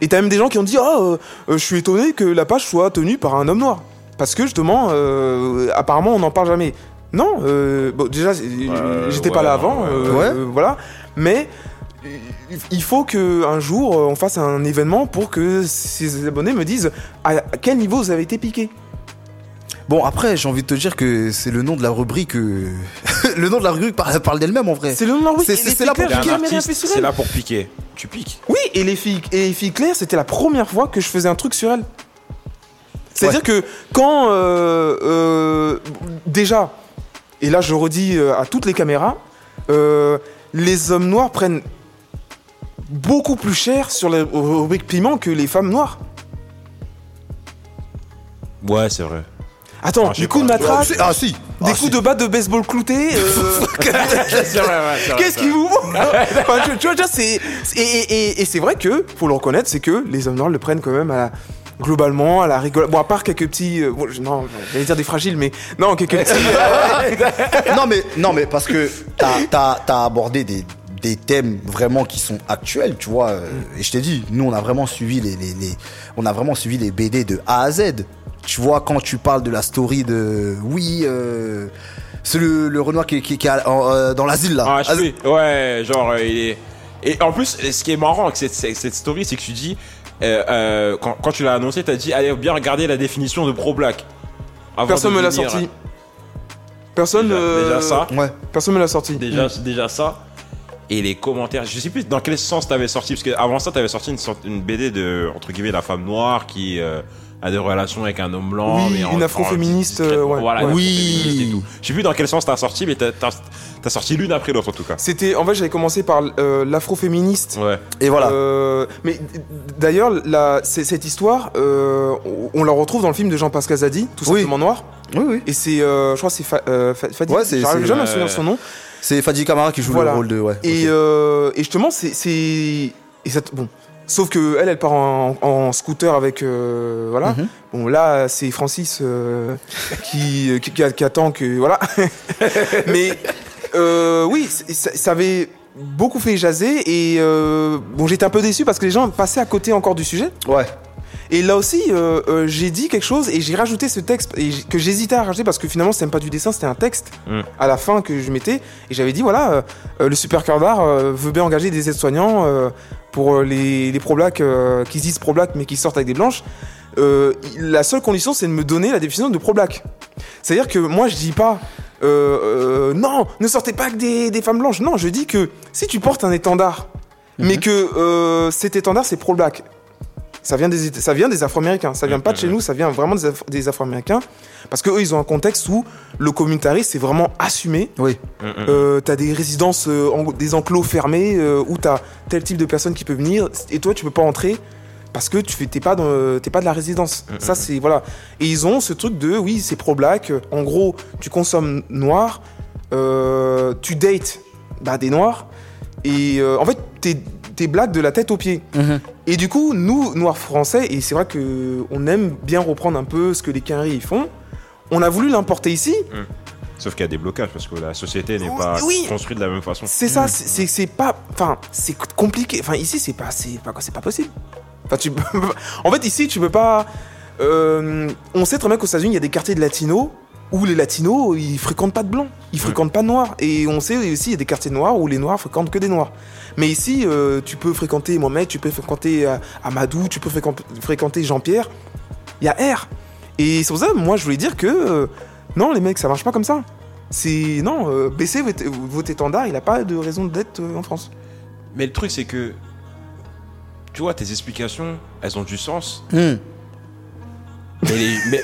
Et t'as même des gens qui ont dit, oh, euh, je suis étonné que la page soit tenue par un homme noir, parce que justement, euh, apparemment, on n'en parle jamais. Non, euh, bon, déjà, j'étais pas ouais, là avant, ouais, euh, ouais. euh, voilà, mais il- faut que un jour on fasse un événement pour que ces abonnés me disent à quel niveau vous avez été piqué. Bon, après, j'ai envie de te dire que c'est le nom de la rubrique. euh, le nom de la rubrique par- parle d'elle-même en vrai. C'est le nom de la rubrique. C'est- là pour là piquer. Tu piques. Oui, et les filles, et les filles claires, c'était la première fois que je faisais un truc sur elles. C'est-à-dire que quand euh, euh, déjà, et là je redis à toutes les caméras, euh, les hommes noirs prennent beaucoup plus cher sur les rubriques piment que les femmes noires. Ouais, c'est vrai. Attends, Ah, des coups de matraque, Ah, si. des Ah, coups si. de batte de baseball clouté. Qu'est-ce qui vous tu, vois, c'est et, et- et c'est vrai que faut le reconnaître, c'est que les hommes noirs le prennent quand même à la globalement à la rigolade. Bon, à part quelques petits, euh, bon, je- non, j'allais dire des fragiles, mais non, quelques petits. euh, non mais non mais parce que t'as as, abordé des, des thèmes vraiment qui sont actuels tu vois euh, et je t'ai dit nous on a vraiment suivi les, les, les- on a vraiment suivi les BD de A à Z tu vois quand tu parles de la story de oui euh, c'est le, le Renoir qui, qui, qui est euh, dans l'asile là Ah, je sais. Ouais, genre, euh, il est. Et en plus, ce qui est marrant avec cette, cette, story, c'est que tu dis, euh, euh, quand, quand tu l'as annoncé, t'as dit, allez bien regarder la définition de pro black. Avant Personne de me l'a sorti. Personne. Déjà, euh, déjà ça. ouais Personne me l'a sorti. Déjà, déjà ça. Et les commentaires, je sais plus dans quel sens t'avais sorti, parce qu'avant ça, t'avais sorti une, sorte- une BD de, entre guillemets, la femme noire qui euh, a des relations avec un homme blanc. Oui, mais en- une afroféministe, euh, ouais, Voilà, ouais. Oui. et tout. Je sais plus dans quel sens t'as sorti, mais t'as t'as- t'as sorti l'une après l'autre en tout cas. C'était, en fait, j'avais commencé par euh, l'afroféministe. Ouais. et voilà Euh, mais d'ailleurs, la- c'est- cette histoire, euh, on- la retrouve dans le film de Jean-Pascal Zadi, tout Oui. simplement noir. oui oui Et c'est, euh, je crois, que c'est Fa- euh, Fa- Fadi. Ouais, c'est- J'arrive jamais à me souvenir de son nom. c'est Fadi Kamara qui joue Voilà. le rôle de ouais Et, euh, justement, c'est, c'est, et ça, bon. Sauf que elle, elle part en, en scooter avec, euh, voilà. Mhm. Bon, là, c'est Francis euh, qui, qui, qui- qui attend que, voilà. Mais euh, oui, ça, ça avait beaucoup fait jaser et euh, bon, j'étais un peu déçu parce que les gens passaient à côté encore du sujet. ouais Et là aussi, euh, euh, j'ai dit quelque chose et j'ai rajouté ce texte et que j'hésitais à rajouter parce que finalement, c'était même pas du dessin, c'était un texte Mm. à la fin que je mettais. Et j'avais dit voilà, euh, euh, le super cœur d'art euh, veut bien engager des aides-soignants euh, pour euh, les, les pro-blacks euh, qui se disent pro-black mais qui sortent avec des blanches. Euh, la seule condition, c'est de me donner la définition de pro-black. C'est-à-dire que moi, je dis pas. euh, non, ne sortez pas avec des, des femmes blanches. Non, je dis que si tu portes un étendard, mais que euh, cet étendard c'est pro-black, ça vient des, ça vient des Afro-Américains. Ça vient pas de chez nous, ça vient vraiment des, Af- des Afro-Américains. Parce qu'eux, ils ont un contexte où le communautarisme, c'est vraiment assumé. oui Euh, t'as des résidences, euh, en- des enclos fermés, euh, où t'as tel type de personne qui peut venir, et toi, tu peux pas entrer parce que tu t'es pas, dans- t'es pas de la résidence. Ça, c'est, voilà. Et ils ont ce truc de, oui, c'est pro-black. En gros, tu consommes noir, euh, tu dates bah, des noirs, et euh, en fait, t'es, t'es black de la tête aux pieds. Mhm. Et du coup, nous, noirs français, et c'est vrai que on aime bien reprendre un peu ce que les Quinri font, on a voulu l'importer ici. Sauf qu'il y a des blocages parce que la société n'est pas oui. construite de la même façon. C'est ça, c'est- c'est c'est pas, enfin, c'est compliqué. Enfin, ici, c'est pas, c'est pas, c'est pas possible. Enfin, tu, peux- en fait, ici, tu peux pas. euh, on sait très bien qu'aux États-Unis, il y a des quartiers de latinos où les latinos, ils fréquentent pas de blancs, ils fréquentent pas de noirs. Et on sait aussi, il y a des quartiers noirs où les noirs fréquentent que des noirs. Mais ici, euh, tu peux fréquenter Mohamed, tu peux fréquenter euh, Amadou, tu peux fréquent- fréquenter Jean-Pierre. Il y a R. Et c'est pour ça, moi, je voulais dire que euh, non, les mecs, ça marche pas comme ça. C'est non, euh, baissez votre, votre étendard, il a pas de raison d'être euh, en France. Mais le truc, c'est que. Tu vois, tes explications, elles ont du sens. Hmm. Mais, les- mais-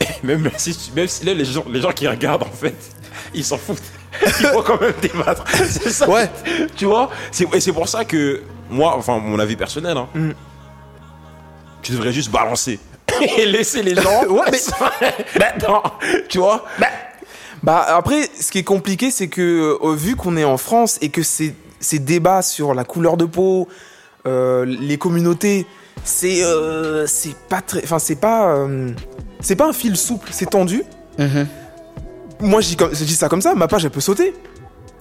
même, si, même si là, les gens, les gens qui regardent, en fait, ils s'en foutent. Il faut quand même débattre. C'est ça. Ouais. Tu vois Et c'est pour ça que, moi, enfin, mon avis personnel, hein, Mm. tu devrais juste balancer. Et laisser les gens. Ouais, mais- Non, tu vois Bah après, ce qui est compliqué, c'est que euh, vu qu'on est en France et que ces, ces débats sur la couleur de peau, euh, les communautés, c'est euh, c'est pas très, enfin c'est pas euh, c'est pas un fil souple, c'est tendu. Mhm. Moi, je dis, comme- je dis ça comme ça, ma page elle peut sauter.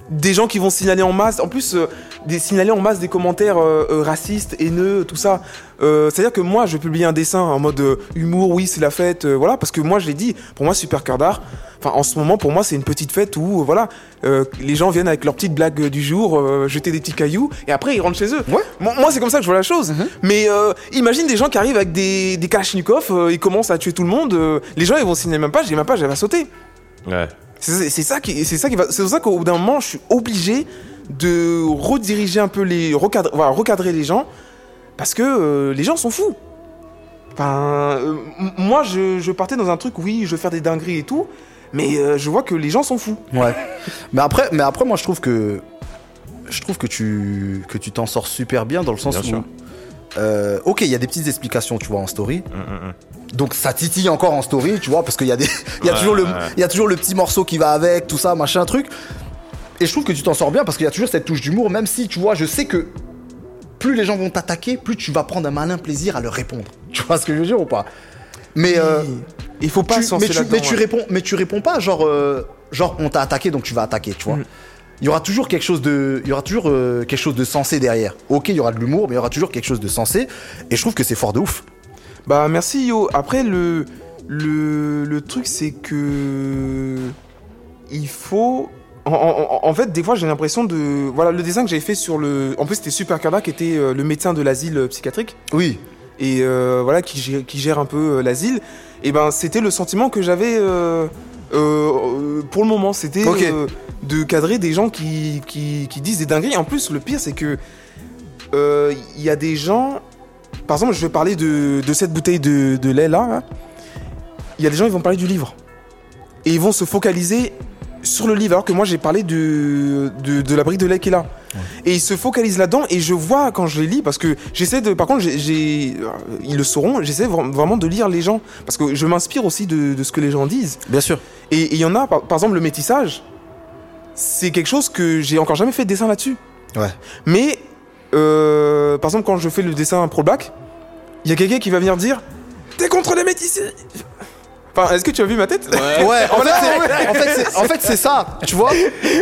Des gens qui vont signaler en masse, en plus, euh, des signaler en masse des commentaires euh, euh, racistes, haineux, tout ça. Euh, C'est-à-dire que moi, je vais publier un dessin en mode euh, humour, oui, c'est la fête, euh, voilà, parce que moi, je l'ai dit, pour moi, Super Cœur d'Art, enfin, en ce moment, pour moi, c'est une petite fête où, voilà, euh, les gens viennent avec leurs petites blagues du jour, euh, jeter des petits cailloux, et après, ils rentrent chez eux. Ouais. Moi, moi, c'est comme ça que je vois la chose. Mais euh, imagine des gens qui arrivent avec des, des Kalachnikov, euh, ils commencent à tuer tout le monde, euh, les gens, ils vont signaler ma page, et ma page, elle va sauter. Ouais. C'est ça qui, c'est ça qui va. C'est pour ça qu'au bout d'un moment, je suis obligé de rediriger un peu les, recadrer, voilà, recadrer les gens, parce que euh, les gens sont fous. Enfin, euh, moi, je, je partais dans un truc, oui, je vais faire des dingueries et tout, mais euh, je vois que les gens sont fous. Ouais. Mais après, mais après, moi, je trouve que je trouve que tu que tu t'en sors super bien dans le sens Bien où, sûr. Euh, ok, il y a des petites explications, tu vois, en story. Hum, hum, hum. Donc ça titille encore en story, tu vois, parce qu'il y a des, il y a Ouais, toujours le, ouais. il y a toujours le petit morceau qui va avec, tout ça, machin, truc. Et je trouve que tu t'en sors bien parce qu'il y a toujours cette touche d'humour, même si, tu vois, je sais que plus les gens vont t'attaquer, plus tu vas prendre un malin plaisir à leur répondre. Tu vois ce que je veux dire ou pas? Mais euh, il faut pas tu, mais, tu, mais réponds, mais tu réponds pas genre, euh, genre on t'a attaqué donc tu vas attaquer, tu vois. Mm. Il y aura toujours quelque chose de, il y aura toujours euh, quelque chose de sensé derrière. Ok, il y aura de l'humour, mais il y aura toujours quelque chose de sensé. Et je trouve que c'est fort de ouf. Bah merci Yo. Après le le, le truc c'est que il faut en, en- en fait des fois j'ai l'impression de voilà le dessin que j'avais fait sur le en plus c'était Super Carla qui était euh, le médecin de l'asile euh, psychiatrique Oui. et euh, voilà qui gère, qui gère un peu l'asile et ben c'était le sentiment que j'avais euh, euh, pour le moment c'était euh, de cadrer des gens qui, qui, qui disent des dingueries. En plus le pire c'est que euh, il y a des gens par exemple je vais parler de, de cette bouteille de, de lait là là. il y a des gens ils vont parler du livre. Et ils vont se focaliser sur le livre alors que moi j'ai parlé de, de, de la brique de lait qui est là et ils se focalisent là-dedans et je vois quand je les lis parce que j'essaie de par contre j'ai, euh, ils le sauront j'essaie vra- vraiment de lire les gens parce que je m'inspire aussi de, de ce que les gens disent Bien sûr. et il y en a par, par exemple le métissage c'est quelque chose que j'ai encore jamais fait de dessin là-dessus Ouais. mais euh, par exemple quand je fais le dessin pro black il y a quelqu'un qui va venir dire t'es contre les métissés est-ce que tu as vu ma tête? Ouais, en fait, c'est- en fait, c'est- en fait, c'est ça, tu vois?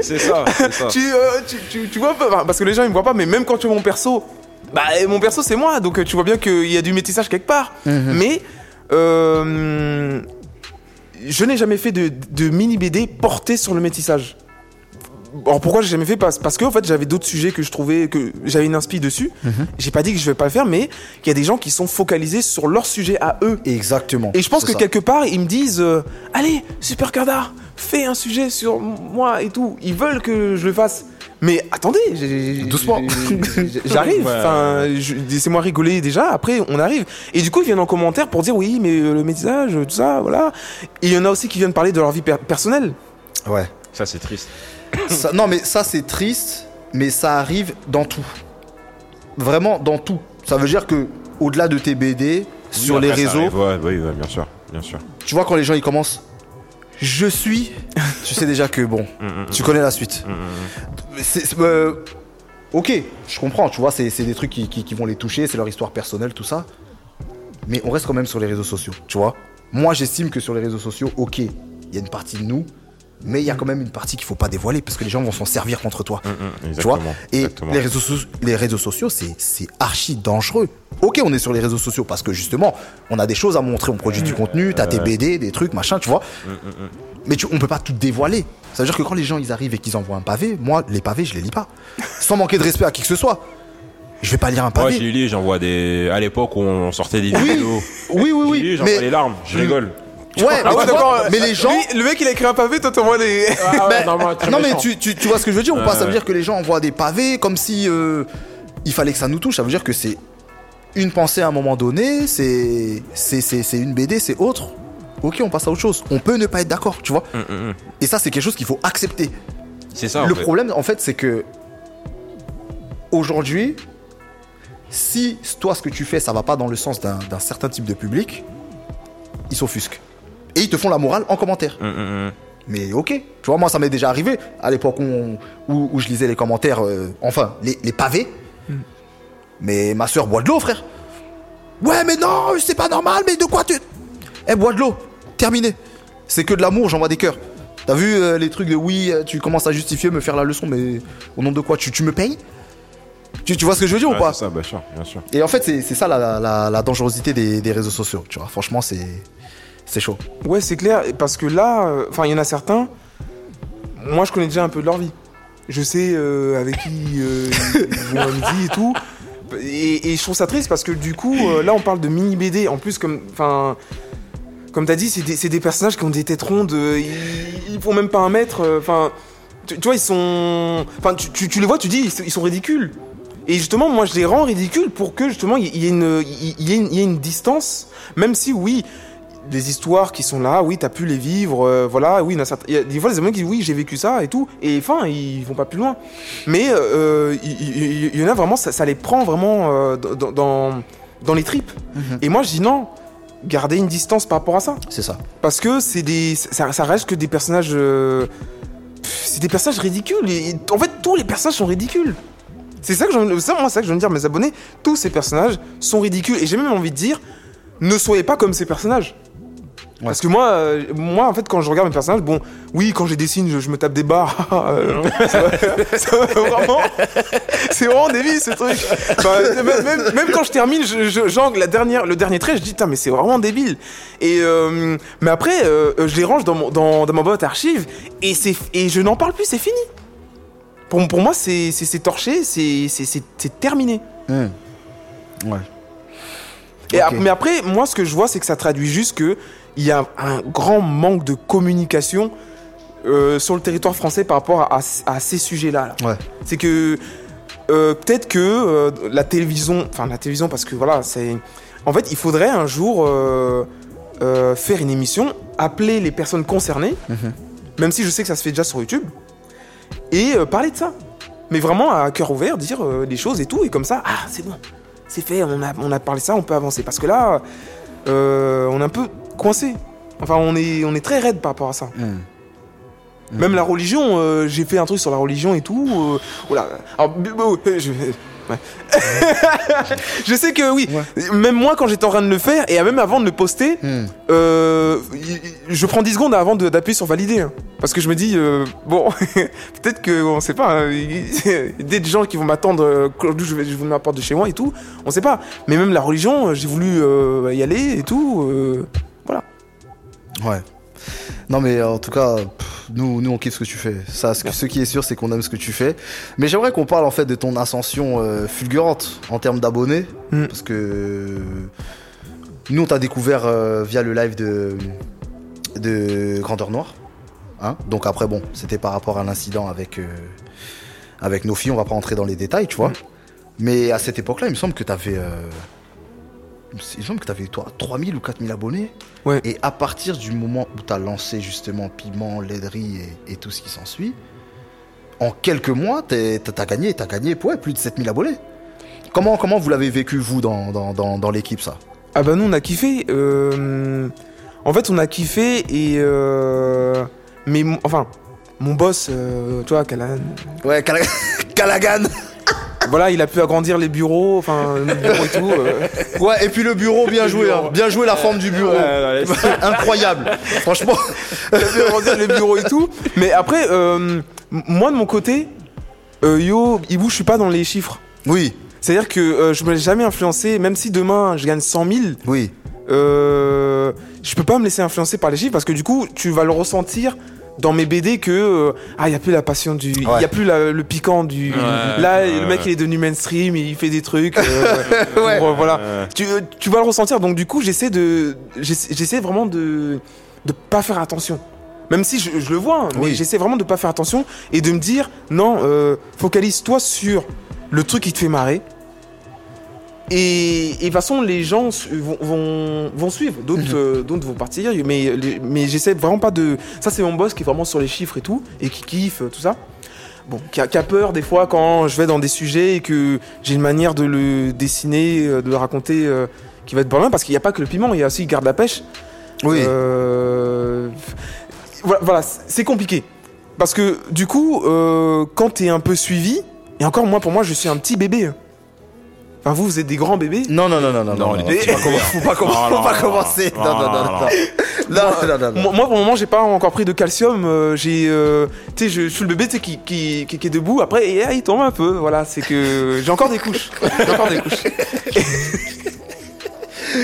C'est ça, c'est ça. tu, euh, tu, tu, tu vois parce que les gens ils me voient pas mais même quand tu vois mon perso bah mon perso c'est moi donc euh, tu vois bien qu'il y a du métissage quelque part. Mais euh, je n'ai jamais fait de, de mini BD porté sur le métissage alors pourquoi j'ai jamais fait parce, parce que en fait j'avais d'autres sujets que je trouvais que j'avais une inspi dessus j'ai pas dit que je vais pas le faire mais qu'il y a des gens qui sont focalisés sur leur sujet à eux Exactement. et je pense que ça. quelque part, ils me disent euh, Allez, Super Cardar, fais un sujet sur moi et tout. Ils veulent que je le fasse. Mais attendez, j'ai- Doucement. j'arrive. Ouais. Enfin, laissez-moi rigoler déjà. Après, on arrive. Et du coup, ils viennent en commentaire pour dire Oui, mais euh, le métissage, tout ça, voilà. Et il y en a aussi qui viennent parler de leur vie per- personnelle. Ouais. Ça, c'est triste. Ça- non, mais ça, c'est triste, mais ça arrive dans tout. Vraiment dans tout. Ça veut dire que, au-delà de tes BD, sur les réseaux, arrive, Ouais, oui, ouais, bien sûr, bien sûr. tu vois, quand les gens ils commencent, je suis, tu sais déjà que bon, Mm, mm, tu connais la suite. mm, mm, C'est- euh, ok, je comprends, tu vois, c'est c'est des trucs qui, qui- qui vont les toucher, c'est leur histoire personnelle, tout ça. Mais on reste quand même sur les réseaux sociaux, tu vois. Moi, j'estime que sur les réseaux sociaux, ok, il y a une partie de nous, Mais il y a quand même une partie qu'il faut pas dévoiler parce que les gens vont s'en servir contre toi. Tu vois exactement, Et exactement. les réseaux, so- les réseaux sociaux, c'est c'est archi dangereux. Ok, on est sur les réseaux sociaux parce que justement, on a des choses à montrer, on produit du contenu, t'as tes BD, des trucs, machin, tu vois. Mais tu, on peut pas tout dévoiler. Ça veut dire que quand les gens ils arrivent et qu'ils envoient un pavé, moi, les pavés, je les lis pas. Sans manquer de respect à qui que ce soit. Je vais pas lire un Moi, pavé. j'ai lu, j'envoie des. À l'époque où on sortait des vidéos. oui, oui, oui. J'ai lu, j'envoie Mais les larmes, je rigole. Ouais, mais, Ah ouais, tu vois, d'accord. mais les gens. Lui, le mec, il a écrit un pavé, toi, t'envoies des. Ben, non, mais non, tu, tu, tu vois ce que je veux dire ou pas? Ça veut dire que les gens envoient des pavés comme si euh, il fallait que ça nous touche. Ça veut dire que c'est une pensée à un moment donné, c'est c'est c'est- c'est une BD, c'est autre. Ok, on passe à autre chose. On peut ne pas être d'accord, tu vois? Hum, hum, hum. Et ça, c'est quelque chose qu'il faut accepter. C'est ça. en Le fait. problème, en fait, c'est que aujourd'hui, si toi, ce que tu fais, ça va pas dans le sens d'un d'un certain type de public, ils s'offusquent. Et ils te font la morale en commentaire. Hum, hum, hum. Mais ok, tu vois, moi ça m'est déjà arrivé à l'époque où, où, où je lisais les commentaires, euh, enfin, les, les pavés. Mais ma soeur boit de l'eau, frère. Ouais, mais non, c'est pas normal, mais de quoi tu. Eh, bois de l'eau, terminé. C'est que de l'amour, j'envoie des cœurs. T'as vu euh, les trucs de oui, euh, tu commences à justifier, me faire la leçon, mais au nom de quoi tu, tu me payes? Tu, tu vois ce que je veux dire ou pas? ça, bien sûr, bien sûr. Et en fait, c'est c'est ça la, la- la dangerosité des, des réseaux sociaux, tu vois. Franchement, c'est c'est chaud. Ouais, c'est clair, parce que là, euh, enfin, il y en a certains, moi je connais déjà un peu de leur vie. Je sais euh, avec qui euh, ils vont midi et tout. Et, je trouve ça triste parce que du coup, euh, là on parle de mini BD. En plus, comme, enfin, comme t'as dit, c'est des, des personnages qui ont des têtes rondes, ils, ils font même pas un mètre. Enfin, tu, vois, ils sont. Enfin, tu, tu- tu les vois, tu dis, ils, sont- ridicules. Et justement, moi je les rends ridicules pour que justement il y, y il y ait une distance, même si oui, des histoires qui sont là, oui, t'as pu les vivre, euh, voilà, oui, il y a des fois, les mecs qui disent, oui, j'ai vécu ça et tout, et enfin, ils vont pas plus loin. Mais euh, il il- y, en a vraiment, ça, ça les prend vraiment euh, dans, dans, dans les tripes. Mhm. Et moi, je dis non, gardez une distance par rapport à ça. C'est ça. Parce que c'est des, ça, ça reste que des personnages. euh, c'est des personnages ridicules. Et, en fait, tous les personnages sont ridicules. C'est ça que je, ça, moi, c'est ça que je veux dire, mes abonnés. Tous ces personnages sont ridicules. Et j'ai même envie de dire, ne soyez pas comme ces personnages. Parce que moi, euh, moi, en fait, quand je regarde mes personnages, bon, oui, quand je les dessine, je, je me tape des barres. Euh, ça va- ça va vraiment, c'est vraiment débile ce truc. Enfin, même, même- même quand je termine, je, genre la dernière, le dernier trait, je dis, mais c'est vraiment débile. Et euh, mais après, euh, je les range dans, mon, dans, dans ma boîte archive et c'est et je n'en parle plus, c'est fini. Pour, pour moi, c'est c'est- c'est torché, c'est terminé. Hmm. Ouais. Et mais après, moi, ce que je vois, c'est que ça traduit juste que il y a un grand manque de communication euh, sur le territoire français par rapport à, ces sujets-là. là. Ouais. C'est que euh, peut-être que euh, la télévision, enfin la télévision, parce que voilà, c'est, en fait, il faudrait un jour faire une émission, appeler les personnes concernées, Mhm. même si je sais que ça se fait déjà sur YouTube, et parler de ça. Mais vraiment à cœur ouvert, dire les choses et tout, et comme ça, ah, c'est bon, c'est fait, on a, on a parlé de ça, on peut avancer. Parce que là, on est un peu coincé. Enfin, on est, on est très raide par rapport à ça. Hmm. Même la religion, euh, j'ai fait un truc sur la religion et tout. euh, voilà. Alors, b- je, ouais. je sais que oui. Même moi, quand j'étais en train de le faire, et même avant de le poster, Hmm. euh, je prends 10 secondes avant d'appuyer sur valider. hein. parce que je me dis, euh, bon, peut-être que, on sait pas, hein, il y a des gens qui vont m'attendre quand je vais, je m'apporte de chez moi et tout, on sait pas. Mais même la religion, j'ai voulu y aller et tout. Ouais. Non mais en tout cas, pff, nous, nous on kiffe ce que tu fais. Ça, ce, que- ce qui est sûr, c'est qu'on aime ce que tu fais. Mais j'aimerais qu'on parle en fait de ton ascension euh, fulgurante en termes d'abonnés, Mm. parce que nous on t'a découvert euh, via le live de de Grandeur Noire. Hein Donc après bon, c'était par rapport à l'incident avec euh, avec nos filles. On va pas rentrer dans les détails, tu vois. Mm. Mais à cette époque-là, il me semble que t'avais euh, il me semble que t'avais toi 3000 ou 4000 abonnés. Ouais. Et à partir du moment où tu as lancé justement Piment, Laiderie et, et tout ce qui s'ensuit, en quelques mois, t'as t'as gagné, t'as gagné ouais, plus de 7000 abonnés. Comment, comment vous l'avez vécu, vous, dans, dans, dans, dans l'équipe, ça? Ah bah nous on a kiffé. euh, En fait on a kiffé et euh, mais enfin mon boss, euh, tu vois, Callahan, Ouais, Cala- Calagan voilà, il a pu agrandir les bureaux, enfin, le bureau et tout. euh. Ouais, et puis le bureau, bien joué, hein. bien joué la forme du bureau. Incroyable. Franchement, il a pu agrandir les bureaux et tout. Mais après, euh, moi de mon côté, euh, yo, Ibu, je suis pas dans les chiffres. oui, C'est-à-dire que je me laisse jamais influencer, même si demain je gagne 100 000, oui. je peux pas me laisser influencer par les chiffres parce que du coup, tu vas le ressentir dans mes BD que euh, ah il y a plus la passion du il Ouais. y a plus la- le piquant du là ouais, le mec ouais. il est devenu mainstream il fait des trucs euh, pour, euh, voilà Euh, tu, tu vas le ressentir donc du coup j'essaie de j'essaie j'essaie vraiment de de pas faire attention même si je, je le vois hein, mais Oui. j'essaie vraiment de pas faire attention et de me dire non euh, focalise-toi sur le truc qui te fait marrer et, et de toute façon, les gens vont, vont, vont suivre, d'autres Mhm. euh, vont partir, mais, les- mais j'essaie vraiment pas de... Ça, c'est mon boss qui est vraiment sur les chiffres et tout, et qui kiffe euh, tout ça. Bon, qui a, qui a peur des fois quand je vais dans des sujets et que j'ai une manière de le dessiner, euh, de le raconter euh, qui va être bon parce qu'il n'y a pas que le piment, il y a aussi garde la pêche. Oui. Euh, Voilà, voilà, c'est compliqué. Parce que du coup, euh, quand t'es un peu suivi, et encore moi, pour moi, je suis un petit bébé. Enfin, vous, vous êtes des grands bébés. Non, non, non, non, non, Non, non. les non. petits Faut pas, faut pas faut commencer. non, Non, non, non, non, non. non. Moi, moi, pour le moment, j'ai pas encore pris de calcium. euh, j'ai, euh, tu sais, je, je suis le bébé tu sais, qui, qui, qui, qui est debout. Après, et, ah, il tombe un peu. Voilà, c'est que j'ai encore des couches. J'ai encore des couches.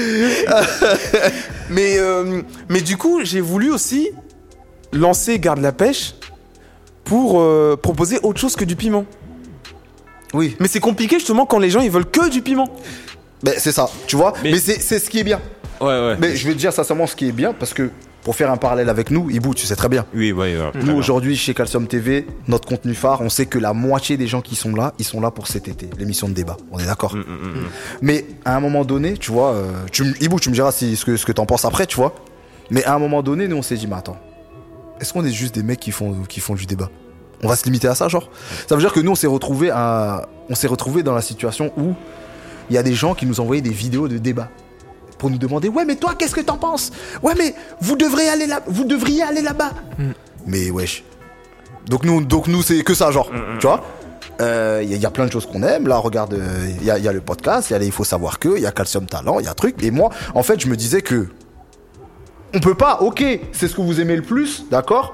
mais, euh, mais du coup, j'ai voulu aussi lancer Garde la pêche pour euh, proposer autre chose que du piment. Oui, Mais c'est compliqué justement quand les gens ils veulent que du piment. mais c'est ça, tu vois. Mais, Mais- c'est c'est ce qui est bien. Ouais, ouais. Mais je vais te dire sincèrement ce qui est bien parce que pour faire un parallèle avec nous, Ibou, tu sais très bien. Oui, ouais. très Nous aujourd'hui chez Calcium TV, notre contenu phare, on sait que la moitié des gens qui sont là, ils sont là pour cet été, l'émission de débat. On est d'accord. Mm, mm, mm. Mais à un moment donné, tu vois, euh, tu, m- Ibou, tu me diras si, ce que, ce que t'en penses après, tu vois. Mais à un moment donné, nous on s'est dit, mais attends, est-ce qu'on est juste des mecs qui font, qui font du débat? On va se limiter à ça, genre Ça veut dire que nous on s'est retrouvé à, on s'est retrouvé dans la situation où il y a des gens qui nous envoyaient des vidéos de débat pour nous demander, ouais, mais toi, qu'est-ce que t'en penses? Ouais, mais vous devrez aller là, vous devriez aller là-bas. Mais wesh. Donc nous, donc nous c'est que ça, genre, tu vois? Euh, Il y, a- il y a plein de choses qu'on aime. Là, regarde, euh, il y, a, il y a le podcast, il y a les Il faut savoir que, il y a Calcium Talent, il y a truc. Et moi, en fait, je me disais que on peut pas. Ok, c'est ce que vous aimez le plus, d'accord?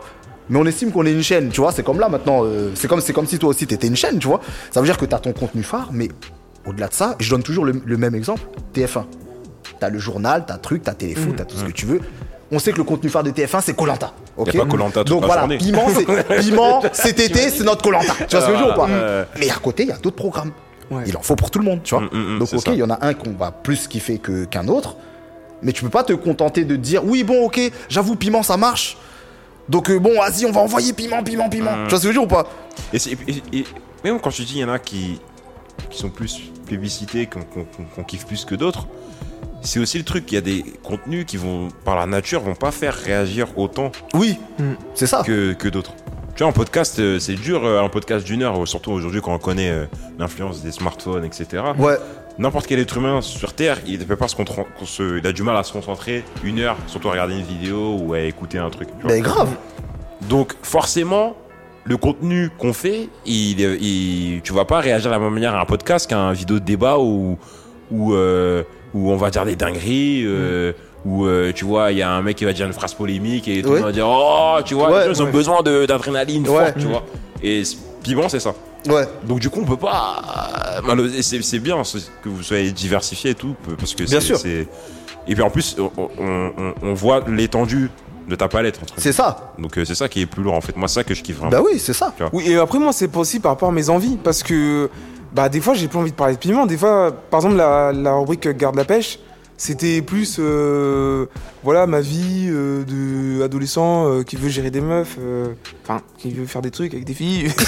Mais on estime qu'on est une chaîne, tu vois. C'est comme là maintenant. euh, c'est comme si toi aussi t'étais une chaîne, tu vois. Ça veut dire que t'as ton contenu phare, mais au-delà de ça, je donne toujours le, le même exemple. TF1. T'as le journal, t'as truc, t'as téléfoot, t'as tout ce que tu veux. On sait que le contenu phare de TF1 c'est Colanta. Ok. Y a pas toute Donc voilà, journée. piment, c'est piment. Cet été, c'est notre Colanta. Tu vois ce que je veux dire ou pas. Mais à côté, il y a d'autres programmes. Ouais. Il en faut pour tout le monde, tu vois. Mm, mm, mm, Donc c'est ok, il y en a un qu'on va plus kiffer que qu'un autre, mais tu peux pas te contenter de dire oui bon ok, j'avoue piment ça marche. Donc euh, bon vas-y on va envoyer piment piment piment. Mm. Tu vois ce que je veux dire ou pas? Et, c'est- et- et- même quand je dis il y en a qui, qui sont plus plébiscités, qu'on qu'on- qu'on- qu'on kiffe plus que d'autres, c'est aussi le truc. Il y a des contenus qui vont, par la nature, vont pas faire réagir autant Oui, Mm. c'est ça. que, que d'autres. Tu vois, en podcast, euh, c'est dur, euh, un podcast d'une heure, surtout aujourd'hui quand on connaît l'influence des smartphones, etc. Ouais, N'importe quel être humain sur Terre, il ne peut pas se, il a du mal à se concentrer une heure, surtout à regarder une vidéo ou à écouter un truc. mais grave. Donc forcément, le contenu qu'on fait, il, il, tu vas pas réagir de la même manière à un podcast qu'à un vidéo de débat où, où, euh, où on va dire des dingueries, euh, où euh, tu vois, il y a un mec qui va dire une phrase polémique et tout le Ouais. monde va dire oh, tu vois, Ouais, les gens ils ont besoin d'adrénaline forte, tu vois. Et piment, c'est ça. Ouais. Donc du coup, on peut pas. euh, malheureusement, C'est bien c'est- que vous soyez diversifié et tout, parce que Bien c'est- sûr. c'est- Et puis en plus, on, on- on- on voit l'étendue de ta palette. C'est ça. donc euh, c'est ça qui est plus lourd en fait. Moi c'est ça que je kiffe vraiment. Bah oui, c'est ça. Oui, et après, moi, c'est aussi par rapport à mes envies. Parce que, bah, des fois, j'ai plus envie de parler de piment. Des fois, par exemple, la, la rubrique Garde la pêche, c'était plus, euh, voilà, ma vie euh, de adolescent euh, qui veut gérer des meufs, enfin, qui veut faire des trucs avec des filles.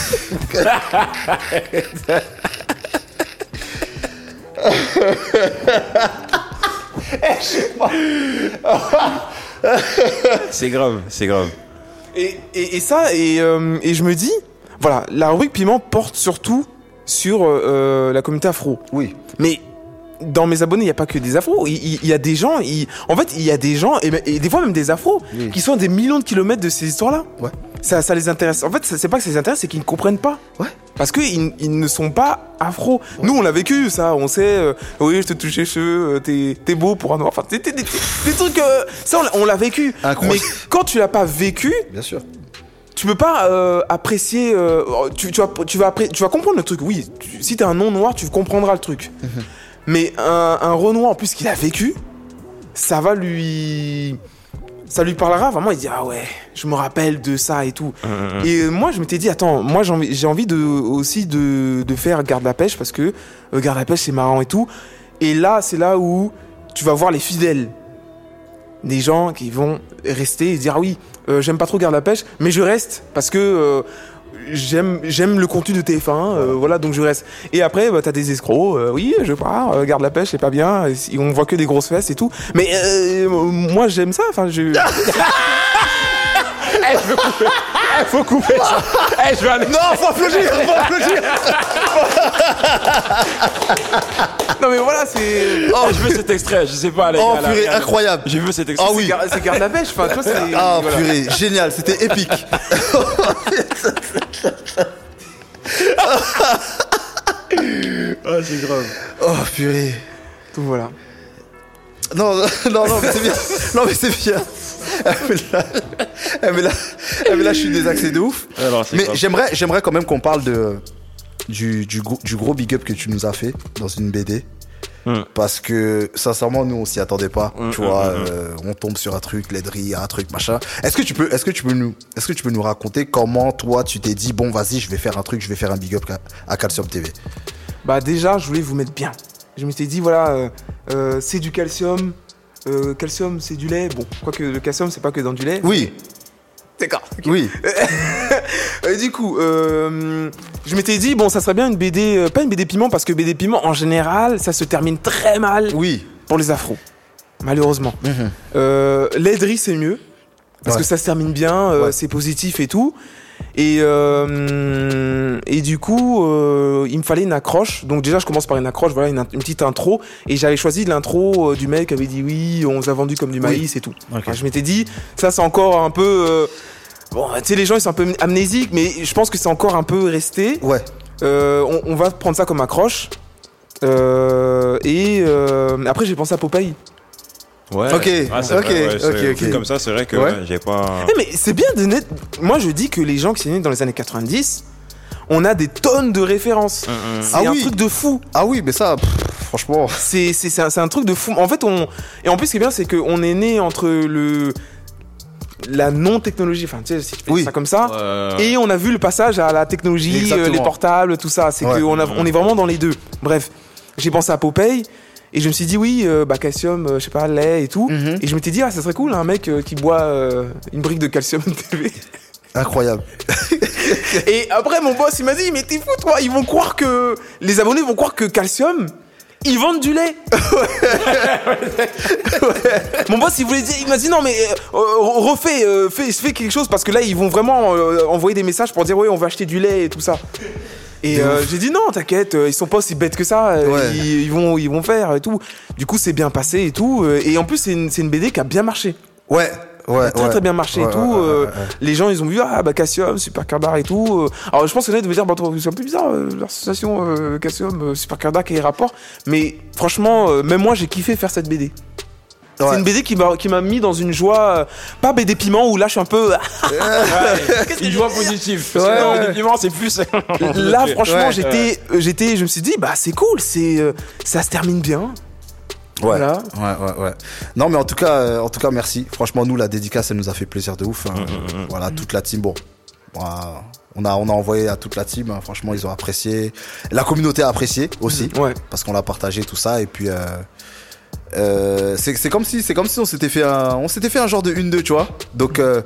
C'est grave, c'est grave. Et, et, et ça, et, et je me dis, voilà, la rubrique piment porte surtout sur la communauté afro. Oui. Mais dans mes abonnés, il n'y a pas que des afros. Il, il- il y a des gens, il- en fait, il y a des gens, et, et des fois même des afros, Oui. qui sont à des millions de kilomètres de ces histoires-là. Ouais. Ça, ça les intéresse. En fait, c'est pas que ça les intéresse, c'est qu'ils ne comprennent pas. Ouais. Parce qu'ils ils ne sont pas afro. Nous, on l'a vécu, ça. On sait, euh, oui, je te touche les cheveux, euh, t'es beau pour un noir. Enfin, t'es- des, des trucs. euh, ça, on l'a- vécu. Incroyable. Mais quand tu l'as pas vécu, Bien sûr. tu peux pas euh, apprécier. euh, tu, tu vas, tu, vas appré- tu vas comprendre le truc. Oui, tu- si t'es un non-noir, tu comprendras le truc. Mais un, un Renoir, en plus, qu'il a vécu, ça va lui. Ça lui parlera vraiment. Il dit Ah ouais, je me rappelle de ça et tout. Et euh, moi, je m'étais dit Attends, moi, j'ai envie, de, aussi de, de faire Garde la pêche parce que euh, Garde la pêche, c'est marrant et tout. Et là, c'est là où tu vas voir les fidèles. Des gens qui vont rester et dire Ah oui, euh, j'aime pas trop Garde la pêche, mais je reste parce que euh, j'aime j'aime le contenu de TF1, euh, voilà, donc je reste. Et après, bah, t'as des escrocs, euh, oui, je pars, euh, Garde la pêche, c'est pas bien, on voit que des grosses fesses et tout. Mais euh, moi, j'aime ça, enfin, je. Eh. Eh, faut couper ça. Eh, je vais aller. Non, faut applaudir, faut applaudir. non, mais voilà, c'est. Oh, je veux cet extrait. Je sais pas, les Oh purée, incroyable. Je veux cet extrait. Ah oui. Gar- C'est Garde la pêche, enfin, tu vois, c'est. Ah voilà. purée, génial, c'était épique. Ah, c'est grave. Oh purée. Donc voilà. Non, non, non, mais c'est bien. Non, mais c'est bien. Ah, mais là, ah, mais là, mais là, je suis désaxé de ouf. Alors, Mais j'aimerais, j'aimerais quand même qu'on parle de du, du, gros, du gros big up que tu nous as fait dans une BD. Hmm. Parce que sincèrement, nous on s'y attendait pas. Hmm, tu vois, hmm, euh, on tombe sur un truc, l'aiderie, un truc machin. Est-ce que tu peux, est-ce que tu peux nous, est-ce que tu peux nous raconter comment toi tu t'es dit bon vas-y, je vais faire un truc, je vais faire un big up à, à Calcium TV. Bah déjà, je voulais vous mettre bien. Je m'étais dit, voilà, euh, euh, c'est du calcium. Euh, calcium, c'est du lait. Bon, quoique le calcium, c'est pas que dans du lait. Oui, D'accord. oui. Et du coup, euh, je m'étais dit, bon, ça serait bien une BD, euh, pas une BD piment, parce que BD piment, en général, ça se termine très mal Oui. pour les afros. Malheureusement. Mhm. Euh, L'aiderie, c'est mieux. Parce Ouais. que ça se termine bien, euh, Ouais. c'est positif et tout. Et, euh, et du coup, euh, il me fallait une accroche. Donc déjà, je commence par une accroche, voilà, une, une petite intro. Et j'avais choisi l'intro euh, du mec qui avait dit oui, on vous a vendu comme du maïs et tout. Enfin, je m'étais dit, ça c'est encore un peu... bon, tu sais, les gens ils sont un peu amnésiques, mais je pense que c'est encore un peu resté. Ouais. On, on va prendre ça comme accroche. Et après, j'ai pensé à Popeye. Ouais. Ok, Ah, ok, vrai, ouais, ok, Comme ça, c'est vrai que Ouais. j'ai pas. Mais c'est bien de net. Moi, je dis que les gens qui sont nés dans les années 90, on a des tonnes de références. C'est Ah un oui. truc de fou. Ah oui, mais ça, pff, franchement. C'est c'est- c'est un, c'est un truc de fou. En fait, on. Et en plus, ce qui est bien, c'est qu'on est né entre le. La non-technologie, enfin, tu sais, si tu fais Oui. ça comme ça. Euh, Et on a vu le passage à la technologie, euh, les portables, tout ça. C'est qu'on a- on est vraiment dans les deux. Bref, j'ai pensé à Popeye. Et je me suis dit, oui, euh, bah, calcium, euh, je sais pas, lait et tout. Mhm. Et je m'étais dit, ah, ça serait cool, un mec euh, qui boit une brique de calcium TV. Incroyable. Et après, mon boss, il m'a dit, mais t'es fou, toi, ils vont croire que. Les abonnés vont croire que calcium. Ils vendent du lait. Mon boss, il voulait dire, il m'a dit non mais refais, euh, fais, fais quelque chose parce que là ils vont vraiment envoyer des messages pour dire oui on va acheter du lait et tout ça. Et euh, j'ai dit non t'inquiète, euh, ils sont pas aussi bêtes que ça, euh, Ouais. ils, ils vont ils vont faire et tout. Du coup c'est bien passé et tout. Et en plus c'est une, c'est une BD qui a bien marché. Ouais, ouais. Très ouais. très bien marché Ouais, et tout. euh. Les gens ils ont vu ah bah calcium, super cardar et tout. Alors je pense que là de me dire bah c'est un peu bizarre euh, l'association euh, calcium, euh, super cardar qui est rapport. Mais franchement même moi j'ai kiffé faire cette BD. Ouais. C'est une BD qui m'a qui m'a mis dans une joie, euh, pas BD piment où là je suis un peu. ouais, une joie positive. Parce Ouais, que non, ouais. effectivement, c'est plus. là franchement Ouais. j'étais euh, j'étais je me suis dit bah c'est cool c'est euh, ça se termine bien. Ouais. Voilà. Ouais, ouais, ouais. Non, mais en tout cas, euh, en tout cas, merci. Franchement, nous, la dédicace, elle nous a fait plaisir de ouf. hein. Mm, Voilà, toute la team. Bon, on a, on a envoyé à toute la team. hein. Franchement, ils ont apprécié. La communauté a apprécié aussi, Ouais. parce qu'on l'a partagé tout ça. Et puis, euh, euh, c'est, comme si, c'est comme si on s'était fait un, on s'était fait un genre de une deux, tu vois. Donc, euh,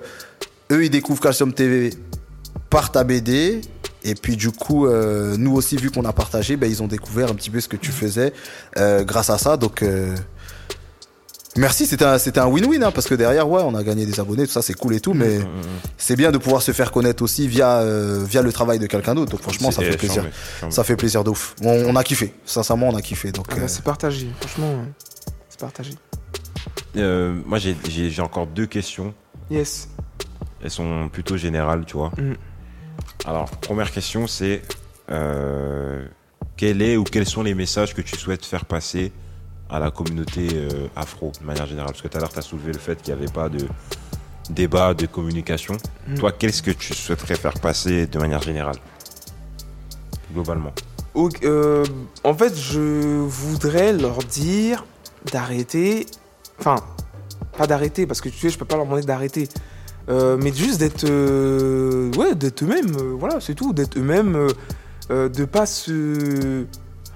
eux, ils découvrent Calcium TV par ta BD. Et puis du coup, euh, nous aussi, vu qu'on a partagé, ben, ils ont découvert un petit peu ce que tu faisais euh, grâce à ça. Donc, euh, merci, c'était un, c'était un win-win, hein, parce que derrière, ouais, on a gagné des abonnés, tout ça, c'est cool et tout, mais c'est bien de pouvoir se faire connaître aussi via, euh, via le travail de quelqu'un d'autre. Donc franchement, ça fait plaisir. chambé, chambé. Ça fait plaisir de ouf. On, on a kiffé. Sincèrement, on a kiffé. Donc, Ah bah, euh, c'est partagé franchement ouais. C'est partagé. Euh, moi, j'ai- encore deux questions. Yes. Elles sont plutôt générales, tu vois. Mm. Alors, première question, c'est euh, quel est ou quels sont les messages que tu souhaites faire passer à la communauté euh, afro de manière générale? Parce que tout à l'heure, tu as soulevé le fait qu'il n'y avait pas de débat, de communication. Mm. Toi, qu'est-ce que tu souhaiterais faire passer de manière générale? Globalement. En fait, je voudrais leur dire d'arrêter. Enfin, pas d'arrêter, parce que tu sais, je peux pas leur demander d'arrêter. Euh, mais juste d'être. euh, ouais, d'être eux-mêmes. euh, voilà, c'est tout. D'être eux-mêmes. de pas se.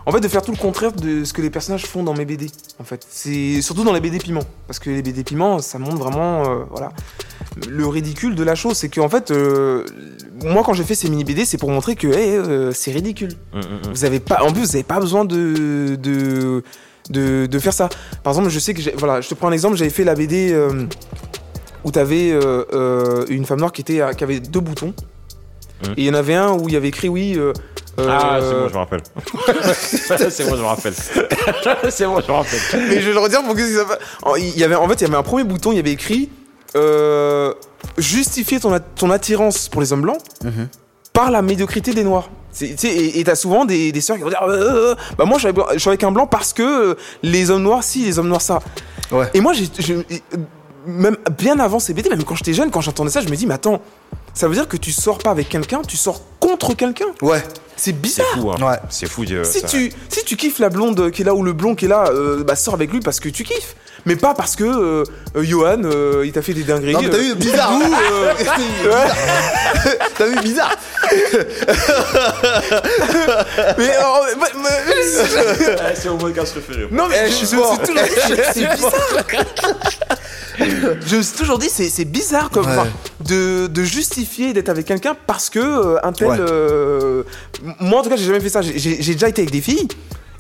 En fait, de faire tout le contraire de ce que les personnages font dans mes BD. En fait, c'est surtout dans les BD piments. Parce que les BD piments, ça montre vraiment. euh, voilà. Le ridicule de la chose, c'est qu'en fait, euh, moi, quand j'ai fait ces mini BD, c'est pour montrer que hey, euh, c'est ridicule. Hum, hum, hum. Vous avez pas, en plus, vous n'avez pas besoin de, de, de, de faire ça. Par exemple, je sais que, voilà, je te prends un exemple, j'avais fait la BD euh, où tu avais une femme noire qui, était, à- qui avait deux boutons. Mhm. Et il y en avait un où il y avait écrit oui. euh, Ah, c'est euh, bon, je me rappelle. c'est bon, je me rappelle. c'est bon, je me rappelle. Mais je vais le redire pour que ça il y avait, en fait, il y avait un premier bouton, il y avait écrit euh, justifier ton, ton attirance pour les hommes blancs Mhm. par la médiocrité des noirs. C'est- Et t'as souvent des, des sœurs qui vont dire euh, euh, bah moi je suis, avec, je suis avec un blanc parce que euh, les hommes noirs si les hommes noirs ça. Ouais. Et moi j'ai euh, même bien avant ces BD, même quand j'étais jeune, quand j'entendais ça, je me dis mais attends, ça veut dire que tu sors pas avec quelqu'un, tu sors contre quelqu'un? Ouais. C'est C'est bizarre. fou, hein. Ouais. C'est fou. de- Si tu, si tu kiffes la blonde qui est là ou le blond qui est là, euh, bah sors avec lui parce que tu kiffes. Mais pas parce que euh, euh, Johan, euh, il t'a fait des dingueries. Non, mais t'as euh, vu, bizarre. ou, euh, T'as vu, bizarre. mais, euh, mais- mais- Ah, c'est mon podcast préféré. non mais Eh, je, suis me fort. suis toujours dit, c'est- c'est bizarre. je me suis toujours dit, c'est c'est bizarre comme Ouais. enfin, de, de justifier d'être avec quelqu'un parce que euh, un tel. Ouais. euh, moi en tout cas, j'ai jamais fait ça. J'ai- J'ai j'ai déjà été avec des filles.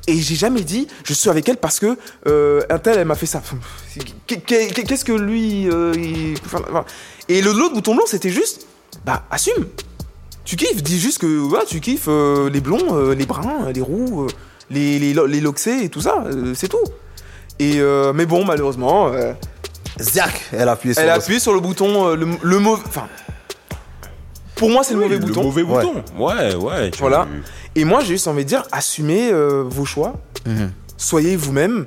Et j'ai jamais dit je suis avec elle parce que euh, un tel elle m'a fait ça. Qu'est- qu'est- Qu'est-ce que lui euh, il- enfin, enfin. Et le l'autre bouton blanc c'était juste bah assume. Tu kiffes, dis juste que ouais, tu kiffes euh, les blonds, euh, les bruns, les roux, euh, les, les, les loxés et tout ça, euh, c'est tout. Et euh, mais bon, malheureusement, euh, Ziac, elle a appuyé sur elle a le- appuyé sur le bouton, euh, le, le mauvais. Enfin, pour moi, c'est le mauvais bouton. mauvais Ouais. bouton. Ouais, ouais. Voilà. Et moi, j'ai juste envie de dire, assumez euh, vos choix, Mhm. soyez vous-même,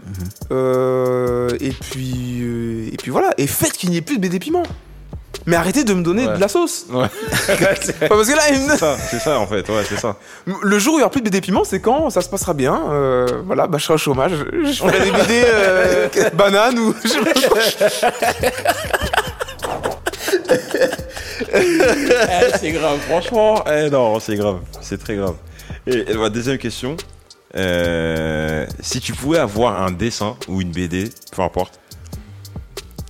euh, et puis euh, et puis voilà, et faites qu'il n'y ait plus de BD piment. Mais arrêtez de me donner Ouais. de la sauce. Ouais. Pas parce que là, il ça, c'est ça en fait. Ouais, c'est ça. Le jour où il n'y aura plus de BD piment, c'est quand ça se passera bien. euh, voilà, bah, je serai au chômage. Je ferai des BD euh, bananes ou. Eh, c'est grave, franchement. Eh non, c'est grave. C'est très grave. Et, ma deuxième question. euh, si tu pouvais avoir un dessin ou une BD, peu importe,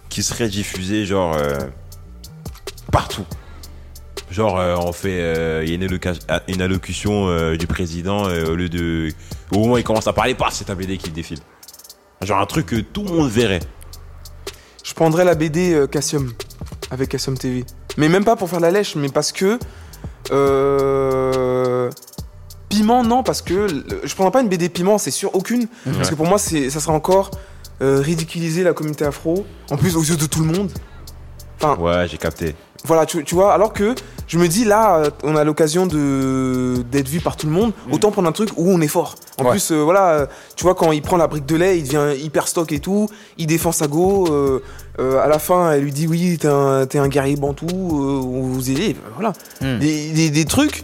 qui serait diffusé genre euh, partout. Genre euh, on fait il y a une, ah, allocution du président au lieu de au moment où il commence à parler, c'est un BD qui défile. Genre un truc que tout le monde verrait. Je prendrai la BD Cassium avec Cassium TV. Mais même pas pour faire la lèche, mais parce que. Piment, non, parce que. Je prendrai pas une BD piment, c'est sûr, aucune. Parce que pour moi, c'est, ça sera encore euh, ridiculiser la communauté afro. En plus, aux yeux de tout le monde. Enfin, Ouais, j'ai capté. Voilà, tu, tu vois, alors que je me dis là, euh, on a l'occasion de d'être vu par tout le monde, autant prendre un truc où on est fort. En Ouais. plus, euh, voilà, tu vois, quand il prend la brique de lait, il devient hyper stock et tout, il défend sa go, euh, euh, à la fin, elle lui dit oui, t'es un, t'es un guerrier bantou, euh, on vous aide, voilà. Hmm. Des, des, des trucs,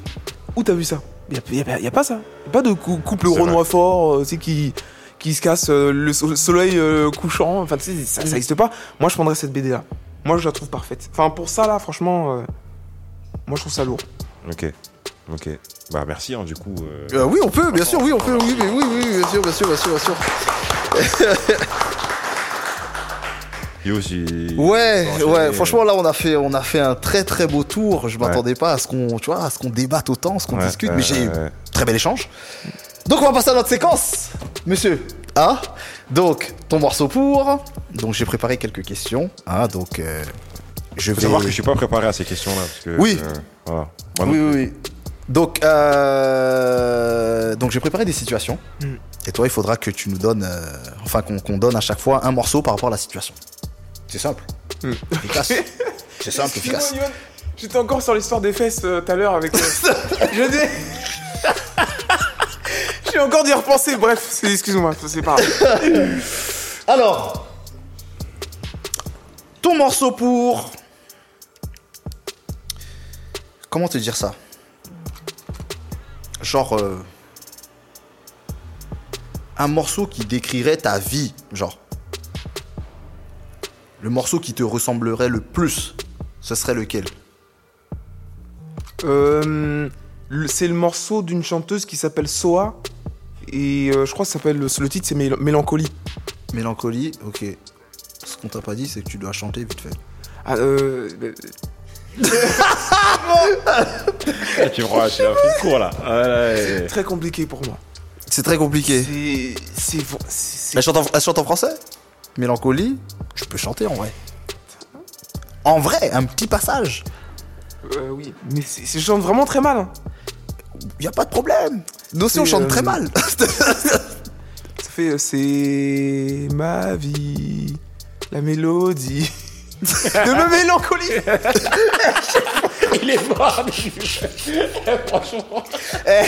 où t'as vu ça? Il y a, pas ça. Y a pas de cou- couple C'est renois fort, euh, qui qui se casse euh, le so- soleil euh, couchant, enfin, tu sais, ça, ça existe pas. Moi, je prendrais cette BD là. Moi, je la trouve parfaite. Enfin, pour ça, là, franchement, euh, moi, je trouve ça lourd. Ok. Ok. Bah merci hein, du coup. oui, on peut, bien sûr, oui, on peut, oui, oui, oui, bien sûr, bien sûr, bien sûr, bien sûr. Yo, j'ai- Ouais, ouais, franchement là on a fait on a fait un très très beau tour. Je m'attendais pas à ce qu'on tu vois, à ce qu'on débatte autant, à ce qu'on Ouais, discute, mais j'ai eu ouais, très bel échange. Donc on va passer à notre séquence, monsieur. Ah, donc ton morceau pour. Donc j'ai préparé quelques questions. Ah, donc euh, je vais. savoir que je suis pas préparé à ces questions-là que. Oui. euh, voilà. Oui, oui, oui. Donc, euh, donc j'ai préparé des situations. Mm. Et toi, il faudra que tu nous donnes, euh, enfin qu'on qu'on donne à chaque fois un morceau par rapport à la situation. C'est simple. Mm. Efficace. C'est simple, efficace. J'étais encore sur l'histoire des fesses euh, tout à l'heure avec. euh, je dis. J'ai encore d'y repenser. Bref, excuse-moi, c'est pas grave. Alors, ton morceau pour. Comment te dire ça? Genre. euh, un morceau qui décrirait ta vie, genre. Le morceau qui te ressemblerait le plus, ce serait lequel Euh, c'est le morceau d'une chanteuse qui s'appelle Soa. Et euh, je crois que ça s'appelle, le titre c'est Mél- Mélancolie. Mélancolie, ok. Ce qu'on t'a pas dit, c'est que tu dois chanter vite fait. Ah, euh, euh, tu me crois, je suis un de cours là. Ouais, très compliqué pour moi. C'est très compliqué. C'est. C'est. c'est- Elle chante, en, elle chante en français? Mélancolie Tu peux chanter en vrai. En vrai, un petit passage. euh, oui, mais c'est c'est- je chante vraiment très mal. hein. Y a pas de problème. Nous aussi, on chante euh, très mal. Ça fait. euh, C'est. Ma vie. La mélodie. de ma mélancolie. Il est mort. Franchement. Eh,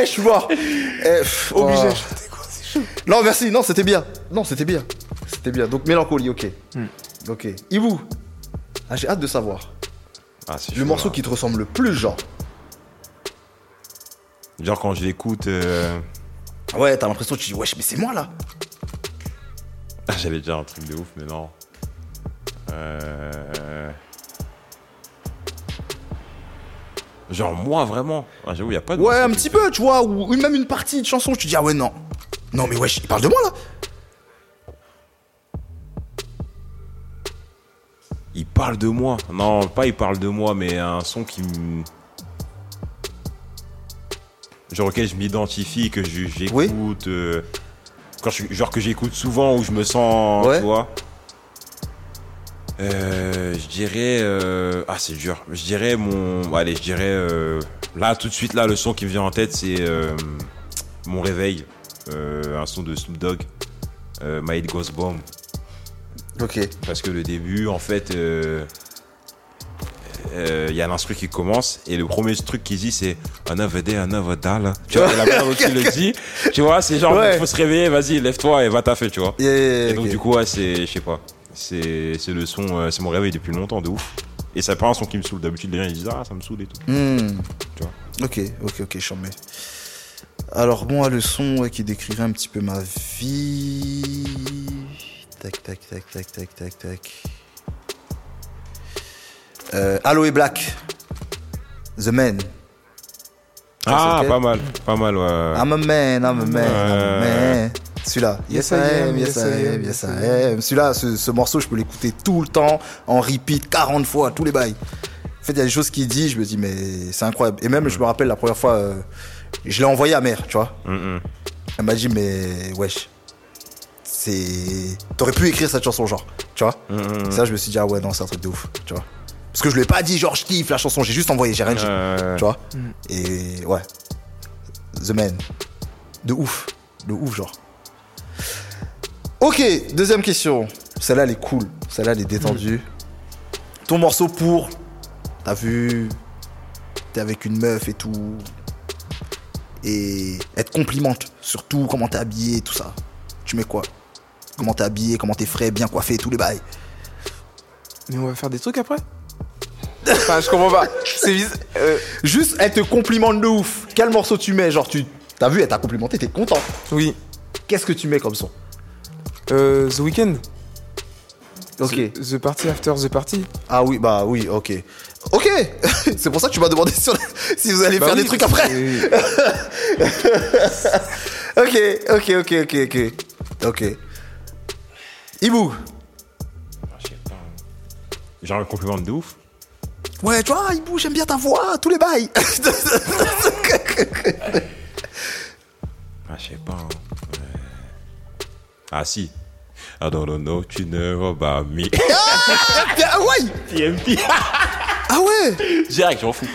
je suis mort. Eh, pff, Obligé oh. Non, merci. Non, c'était bien. Non, c'était bien. C'était bien. Donc, mélancolie, ok. Hmm. Ok. Ibu. Ah, j'ai hâte de savoir. Ah, Le chaud, morceau là. qui te ressemble le plus, genre. Genre quand je l'écoute, euh, Ouais, t'as l'impression que tu dis, wesh, mais c'est moi là. ah, j'allais dire un truc de ouf, mais non. Euh... Genre moi vraiment. Ah, J'avoue, a pas de. Ouais, un petit peu, tu vois, ou même une partie de chanson, tu te dis, ah ouais, non. Non, mais wesh, il parle de moi là. Il parle de moi. Non, pas il parle de moi, mais un son qui me. Genre auquel je m'identifie, que j'écoute. Oui. euh, quand je, genre que j'écoute souvent, où je me sens. Ouais. Tu vois. Euh, je dirais. euh, Ah, c'est dur. Je dirais mon. Allez, je dirais. euh, Là, tout de suite, là, le son qui me vient en tête, c'est. euh, Mon réveil. Euh, un son de Snoop Dogg. Euh, My Head Goes Bomb. Ok. Parce que le début, en fait, euh, euh, il y a l'instru qui commence et le premier truc qu'il dit c'est another day, another dollar. Tu vois, la manière dont il le dit, tu vois, c'est genre, il faut se réveiller, vas-y, lève-toi et va taffer, tu vois. Et donc, du coup, ouais, c'est, je sais pas, c'est, c'est le son, c'est mon réveil depuis longtemps, de ouf. Et c'est pas un son qui me saoule. D'habitude, les gens ils disent, ah, ça me saoule et tout. Hmm. Tu vois. Ok, ok, ok, mets. Alors, moi, le son ouais, qui décrirait un petit peu ma vie. Tac, tac, tac, tac, tac, tac, tac. Euh, Aloe Black. The Man. Ah, lequel pas mal, pas mal, ouais. I'm a man, I'm a man, I'm a man. Celui-là. Yes, I am, yes, I am, yes, I am. Celui-là, ce, ce morceau, je peux l'écouter tout le temps, en repeat, 40 fois, tous les bails. En fait, il y a des choses qu'il dit, je me dis, mais c'est incroyable. Et même, je me rappelle la première fois, euh, je l'ai envoyé à mère, tu vois. Mm, mm. Elle m'a dit, mais wesh, c'est. T'aurais pu écrire cette chanson, genre, tu vois. Mm. Ça, je me suis dit, ah ouais, non, c'est un truc de ouf, tu vois. Parce que je lui ai pas dit, genre, je kiffe la chanson, j'ai juste envoyé, j'ai rien dit, Euh, tu vois. Et ouais, The Man, de ouf, de ouf, genre. Ok, deuxième question. Celle-là, elle est cool, celle-là, elle est détendue. Ton morceau pour, t'as vu, t'es avec une meuf et tout. Et elle te complimente, surtout comment t'es habillé, tout ça. Tu mets quoi? Comment t'es habillé, comment t'es frais, bien coiffé, tous les bails. Mais on va faire des trucs après? Enfin, je comprends pas. C'est vis- euh, Juste, elle te complimente de ouf. Quel morceau tu mets Genre, tu t'as vu, elle t'a complimenté, t'es content. oui. Qu'est-ce que tu mets comme son? Euh, The Weeknd. Ok. The, the Party After The Party. Ah oui, bah oui, ok. Ok C'est pour ça que tu m'as demandé sur- si vous allez Bah faire oui, des trucs après. c'est- Ok, ok, ok, ok, ok. Ok. Ibu. Ah, je sais pas. Genre un compliment de ouf. Ouais, tu vois, Ibu, j'aime bien ta voix, tous les bails. Ah, je sais pas. hein. Ah, si. I don't know, tu never about me. ah ouais TMP. Ah ouais Direct, j'en fous.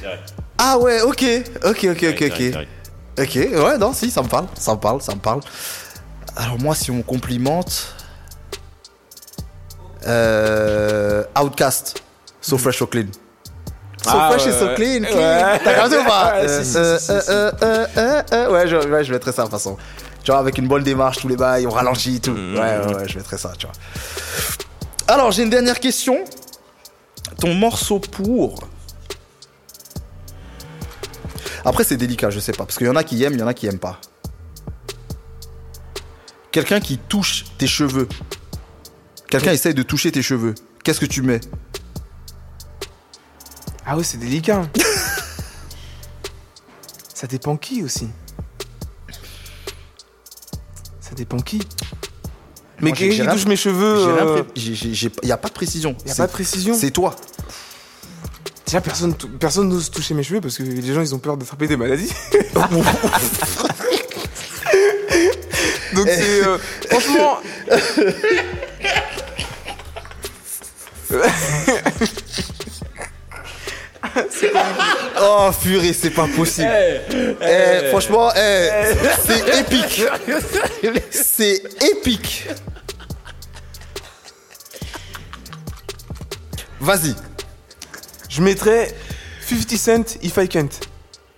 Direct. Ah ouais, ok. Ok, ok, ok, Direct, ok. direct. Ok, ouais, non, si, ça me parle, ça me parle, ça me parle. Alors moi, si on me complimente... Euh, Outcast, So Fresh So Clean. So Ah, fresh ouais, et so clean. clean. Ouais. T'as capté ou pas? Ouais, je, ouais, je mettrais ça de toute façon. Tu vois, avec une bonne démarche, tous les bails, on ralentit et tout. Mm, Ouais, ouais, ouais, je mettrais ça, tu vois. Alors, j'ai une dernière question. Ton morceau pour. Après, c'est délicat, je sais pas. Parce qu'il y en a qui aiment, il y en a qui aiment pas. Quelqu'un qui touche tes cheveux. Quelqu'un essaye de toucher tes cheveux. Qu'est-ce que tu mets? Ah ouais, c'est délicat. Ça dépend qui aussi. Ça dépend qui. Mais qui touche mes cheveux euh, Il n'y a pas de précision. Y a C'est- pas de précision. C'est toi. Déjà, personne personne n'ose toucher mes cheveux parce que les gens, ils ont peur d'attraper des maladies. Donc c'est... euh, franchement... Oh purée, c'est pas possible. Eh, franchement, eh, c'est épique. C'est épique. Vas-y. Je mettrais 50 Cent If I Can't.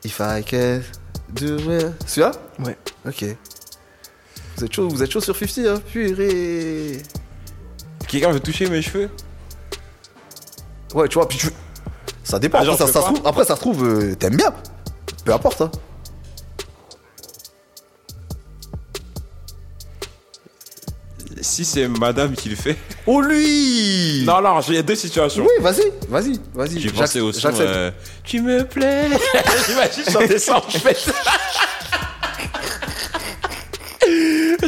If I can do it. Celui-là? Ouais. Ok. Vous êtes chaud, vous êtes chaud sur 50, hein Purée. Quelqu'un veut toucher mes cheveux? Ouais, tu vois, puis tu... Ça dépend. Ah, après, ça, se trouve, après, ça se trouve, euh, t'aimes bien. Peu importe, hein. Si c'est madame qui le fait. Oh lui Non, non, il y a deux situations. Oui, vas-y, vas-y, vas-y. J'ai pensé au son. euh, tu me plais. J'imagine chanter ça en fait.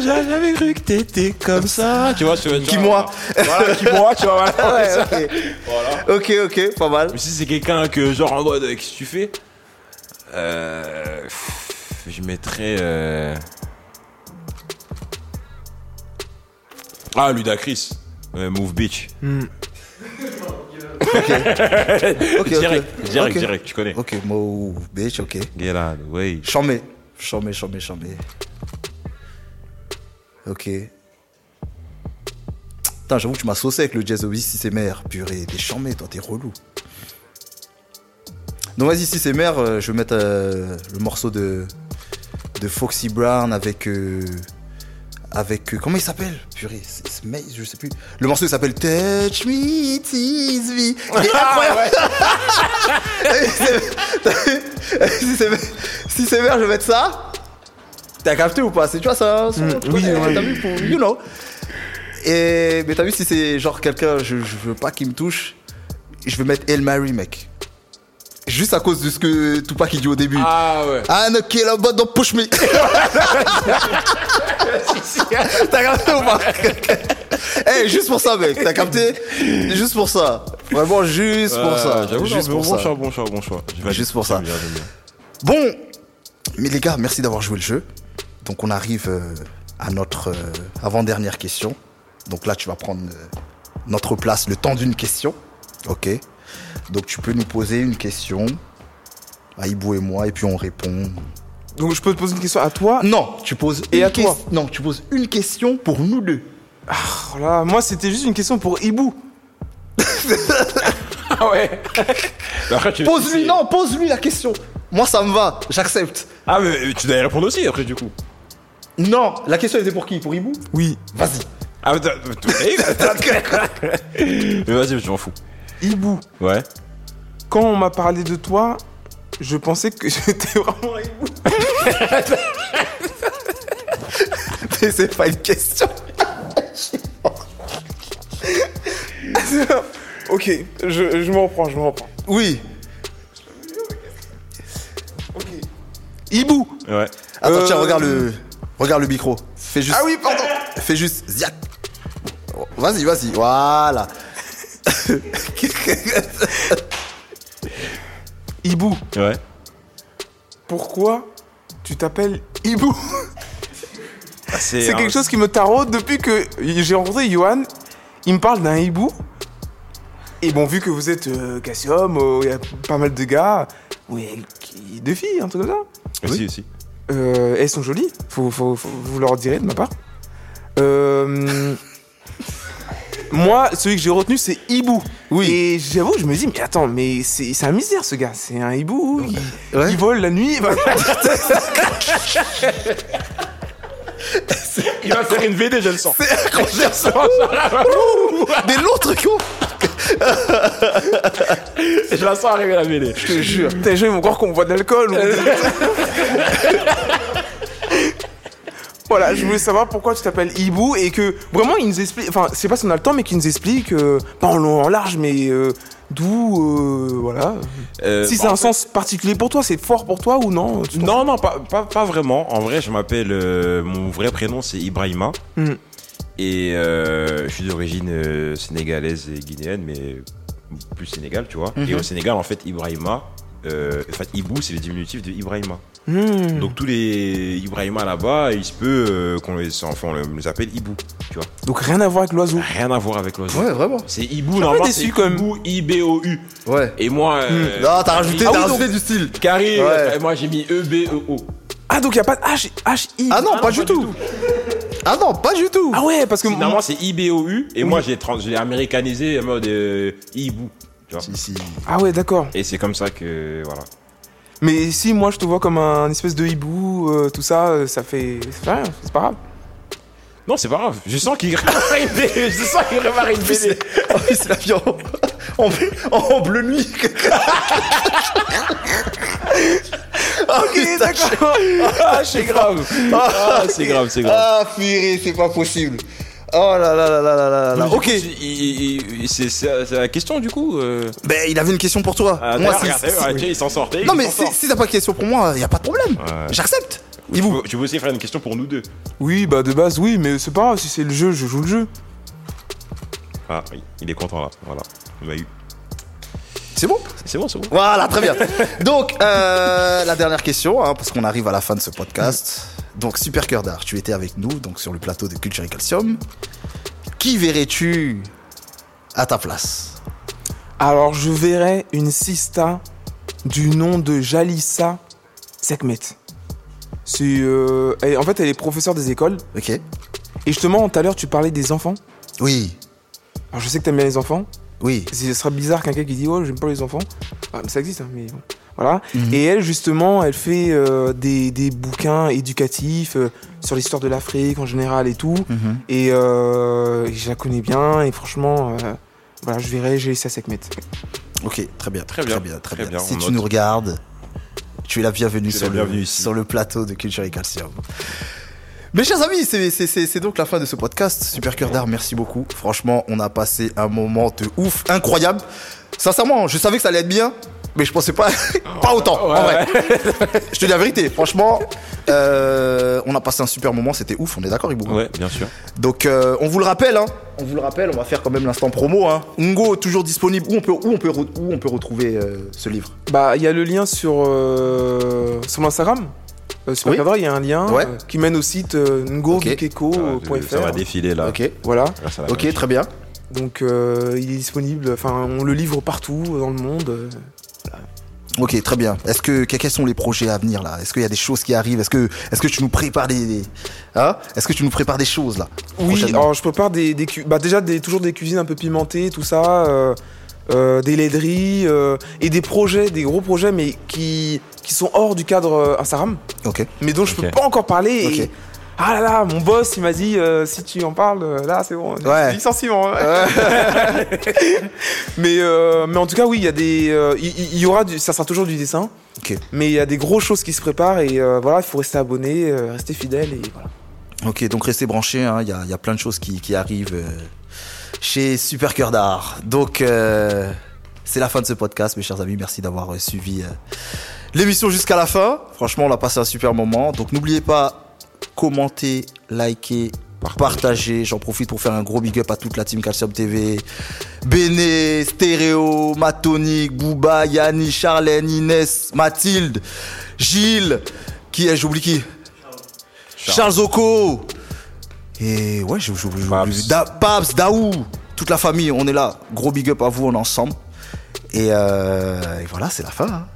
J'ai jamais cru que t'étais comme ça. Tu vois, tu vois, tu Qui, vois, moi Voilà, qui moi, tu vois, voilà. Ouais, ok. Voilà. Ok, ok, pas mal. Mais si c'est quelqu'un que, genre, en mode, euh, qu'est-ce que tu fais? Euh, Je mettrais. euh, Ah, Ludacris. Ouais, Move. Ok, ok. direct, direct, direct, tu connais. Ok, move, bitch, ok. Get out of the way. Chambé. Chambé, chambé, chambé. Ok. Putain, j'avoue que tu m'as saucé avec le jazz si c'est mère. Purée, t'es chambé, toi, t'es relou. Donc vas-y, si c'est mère, euh, je vais mettre euh, le morceau de, de Foxy Brown avec... euh, avec... euh, comment il s'appelle? Purée, c'est c'est Maze, je sais plus. Le morceau il s'appelle Touch Me, Tease Me. Il est incroyable si c'est si c'est vert, je vais mettre ça. T'as capté ou pas? C'est tu vois ça? Ça, tu oui. T'as vu pour you know. Et mais t'as vu si c'est genre quelqu'un je, je veux pas qu'il me touche, je vais mettre El Mary mec. Juste à cause de ce que Tupac il dit au début. Ah ouais. Ah no kill a but don't push me. T'as capté ou pas? Eh, juste pour ça, mec. T'as capté? Juste pour ça. Vraiment, juste pour ça. J'avoue, juste non, pour bon ça. choix, bon choix, bon choix. Juste pour ça. j'aime bien, j'aime bien. Bon, mais les gars, merci d'avoir joué le jeu. Donc on arrive euh, à notre euh, avant-dernière question. Donc là, tu vas prendre euh, notre place le temps d'une question. Ok. Donc tu peux nous poser une question à Ibou et moi, et puis on répond. Donc je peux te poser une question à toi? Non, tu poses Et une à toi? Non, tu poses une question pour nous deux. Oh là, moi c'était juste une question pour Ibou. Ah ouais. Mais après, tu- Pose-lui, non, pose-lui la question. Moi, ça me va, j'accepte. Ah, mais tu dois y répondre aussi après, du coup. Non, la question était pour qui? Pour Ibou Oui. Vas-y. Ah, mais t'as- t'as- Mais vas-y, je m'en fous. Ibou. Ouais. Quand on m'a parlé de toi, je pensais que j'étais vraiment Ibou. Mais c'est pas une question. ok, je, je me reprends, je me reprends. Oui. Ok. Ibou. Ouais. Attends, Euh, tiens, regarde le, regarde le micro. Fais juste. Ah oui, pardon. Fais juste. Ziac. Vas-y, vas-y. Voilà. Ibou, Ouais. pourquoi tu t'appelles Ibou C'est un- quelque chose qui me taraude depuis que j'ai rencontré Johan. Il me parle d'un hibou. Et bon, vu que vous êtes euh, Cassium, euh, il y a pas mal de gars, oui, qui- de filles, un truc comme ça. Aussi, aussi. Euh, elles sont jolies, faut, faut- faut- vous leur direz de ma part. Euh, Moi, celui que j'ai retenu, c'est Hibou. Oui. Et j'avoue, je me dis, mais attends, mais c'est c'est un misère ce gars. C'est un hibou. Il, Ouais. il vole la nuit. Il va faire une VD, je le sens. Mais l'autre con Je la sens arriver la VD. Je te jure. Les gens, ils vont croire qu'on boit de l'alcool. Voilà, je voulais savoir pourquoi tu t'appelles Hibou et que vraiment il nous explique, enfin, je sais pas si on a le temps, mais qu'il nous explique, euh, pas en long, en large, mais euh, d'où, euh, voilà. Euh, si bah, c'est en un sens particulier pour toi, c'est fort pour toi ou non Non, non, pas, pas, pas vraiment. En vrai, je m'appelle. euh, mon vrai prénom, c'est Ibrahima. Hmm. Et euh, je suis d'origine euh, sénégalaise et guinéenne, mais plus Sénégal, tu vois. Et au Sénégal, en fait, Ibrahima, euh, en fait, Ibou, c'est le diminutif de Ibrahima. Hmm. Donc tous les Ibrahima là-bas, il se peut euh, qu'on les, enfin, on les appelle Ibou, tu vois. Donc rien à voir avec l'oiseau. Rien à voir avec l'oiseau. Ouais, vraiment. C'est Ibou, normalement, déçu, c'est quand même. Ibou, I-B-O-U. Ouais. Et moi... euh, Non, t'as rajouté, Ah t'as oui, rajouté du style. Carré, Ouais. et moi j'ai mis E E-B-E-O. Ah donc il y a pas de H, H I. Ah non, pas, du, tout. Ah non, pas du tout. Ah ouais, parce que Normalement, c'est I-B-O-U. Et moi, j'ai trans- américanisé en mode euh, Ibou. Tu vois. Si, si. ah ouais, d'accord. Et c'est comme ça que. Voilà. Mais si moi je te vois comme un espèce de hibou, euh, tout ça, euh, ça fait, ça fait rien, c'est pas grave. Non, c'est pas grave. Je sens qu'il prépare une BD. Je sens qu'il une BD. Ah c'est la vie en, en bleu nuit. Ok, d'accord. Ah, c'est grave. Ah, c'est grave, c'est grave. Ah, purée, c'est pas possible. Oh là là là là là là là. Ok. C'est la question du coup. euh. Ben, il avait une question pour toi. Ah, moi, regardez, tiens, il s'en sortait. Non, mais si, t'as pas de question pour moi, y a pas de problème. Ouais. J'accepte. Tu veux- Tu veux aussi faire une question pour nous deux Oui, bah de base oui, mais c'est pas grave, si c'est le jeu, je joue le jeu. Ah, oui, il est content là. Voilà. Il m'a eu. C'est bon C'est bon, c'est bon. Voilà, très bien. Donc, euh, la dernière question, hein, parce qu'on arrive à la fin de ce podcast. Donc, Super Cœur d'Art, tu étais avec nous, donc sur le plateau de Culture et Calcium. Qui verrais-tu à ta place? Alors je verrais une sista du nom de Jalissa Sekmet. C'est, euh, elle- en fait, elle est professeure des écoles. Ok. Et justement, tout à l'heure, tu parlais des enfants. Oui, Alors je sais que t'aimes bien les enfants. Oui. Ce serait bizarre quelqu'un qui dit oh j'aime pas les enfants. Ah, mais ça existe, hein, mais bon. Voilà. Mhm. Et elle justement, elle fait euh, des, des bouquins éducatifs euh, sur l'histoire de l'Afrique en général et tout. Mhm. Et euh, je la connais bien et franchement, euh, voilà, je verrai Jalissa Sekmet. Ok, très bien. Très bien, Très bien, très très bien. bien, Si on tu note. nous regardes, tu es la bienvenue, sur, la le, sur le plateau de Culture et Calcium. Mes chers amis, c'est- c'est c'est- c'est donc la fin de ce podcast. Super Cœur d'Art, merci beaucoup. Franchement, on a passé un moment de ouf, incroyable. Sincèrement, je savais que ça allait être bien, mais je pensais pas, pas autant, en vrai. Je te dis la vérité, franchement, euh, on a passé un super moment, c'était ouf, on est d'accord, Ibou Ouais, bien sûr. donc euh, on vous le rappelle, hein, on vous le rappelle, on va faire quand même l'instant promo. Hein. Ngo toujours disponible. Où on peut, où on peut, re- où on peut retrouver euh, ce livre? Bah, il y a le lien sur, euh, sur mon Instagram. Euh, sur Oui. Cadre, il y a un lien Ouais. euh, qui mène au site euh, Ah, ngobikeko.fr. ça va défiler là. Ok, Voilà. la ok, très bien. Donc euh, il est disponible, enfin on le livre partout dans le monde. euh. Ok, très bien. Est-ce que que- quels sont les projets à venir là? Est-ce qu'il y a des choses qui arrivent? Est-ce que est-ce que tu nous prépares des, des- hein? Est-ce que tu nous prépares des choses là Oui, alors je prépare des, bah déjà des, toujours des cuisines un peu pimentées, tout ça, euh, des laideries euh, et des projets, des gros projets, mais qui qui sont hors du cadre euh, Instagram, Ok. mais dont je peux Ok. pas encore parler. et- ah là là, mon boss il m'a dit euh, si tu en parles, euh, là c'est bon, Ouais. licenciement. hein. mais euh, mais en tout cas oui, il y a des, il y aura, du, ça sera toujours du dessin. Ok. Mais il y a des grosses choses qui se préparent et euh, voilà, il faut rester abonné, euh, rester fidèle et voilà. Ok, donc restez branchés. hein. Il y, a, il y a plein de choses qui, qui arrivent euh, chez Super Cœur d'Art. Donc euh, c'est la fin de ce podcast, mes chers amis. Merci d'avoir euh, suivi euh, l'émission jusqu'à la fin. Franchement, on a passé un super moment. Donc n'oubliez pas commenter, liker, partager. J'en profite pour faire un gros big up à toute la team Calcium TV. Béné, Stéréo, Matonic, Booba, Yanni, Charlène, Inès, Mathilde, Gilles. Qui est J'oublie qui? Charles Zoko. Et ouais, je joue. Da, Babs, Daou, toute la famille, on est là. Gros big up à vous, on est ensemble. Et, euh, et voilà, c'est la fin. hein.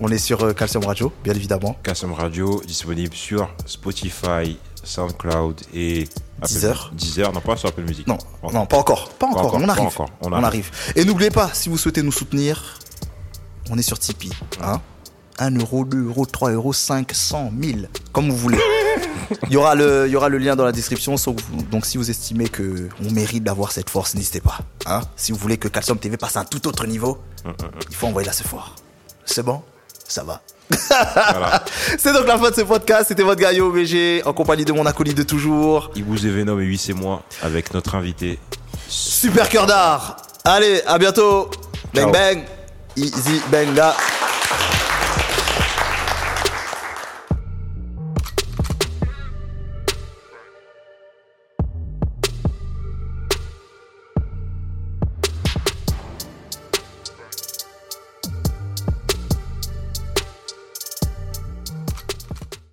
On est sur euh, Calcium Radio, bien évidemment. Kassam Radio disponible sur Spotify, SoundCloud et Apple- Deezer. Deezer, non pas sur Apple Music. Non, non, pas encore. Pas encore, encore, on arrive. encore, on On, arrive. Et n'oubliez pas, si vous souhaitez nous soutenir, on est sur Tipeee. Hein 1 euro, 2 euros, 3 euros, 5, 100, 1000, comme vous voulez. Il y, aura le, il y aura le lien dans la description. Donc si vous estimez que on mérite d'avoir cette force, n'hésitez pas. Hein si vous voulez que Calcium TV passe à un tout autre niveau, il faut envoyer la ce fort. C'est bon? Ça va. Voilà. C'est donc la fin de ce podcast. C'était votre gars Yo BG en compagnie de mon acolyte de toujours. Ibous et Venom et 8 c'est moi avec notre invité. Super cœur d'art. Allez, à bientôt. Bang Ciao. bang. Easy bang là.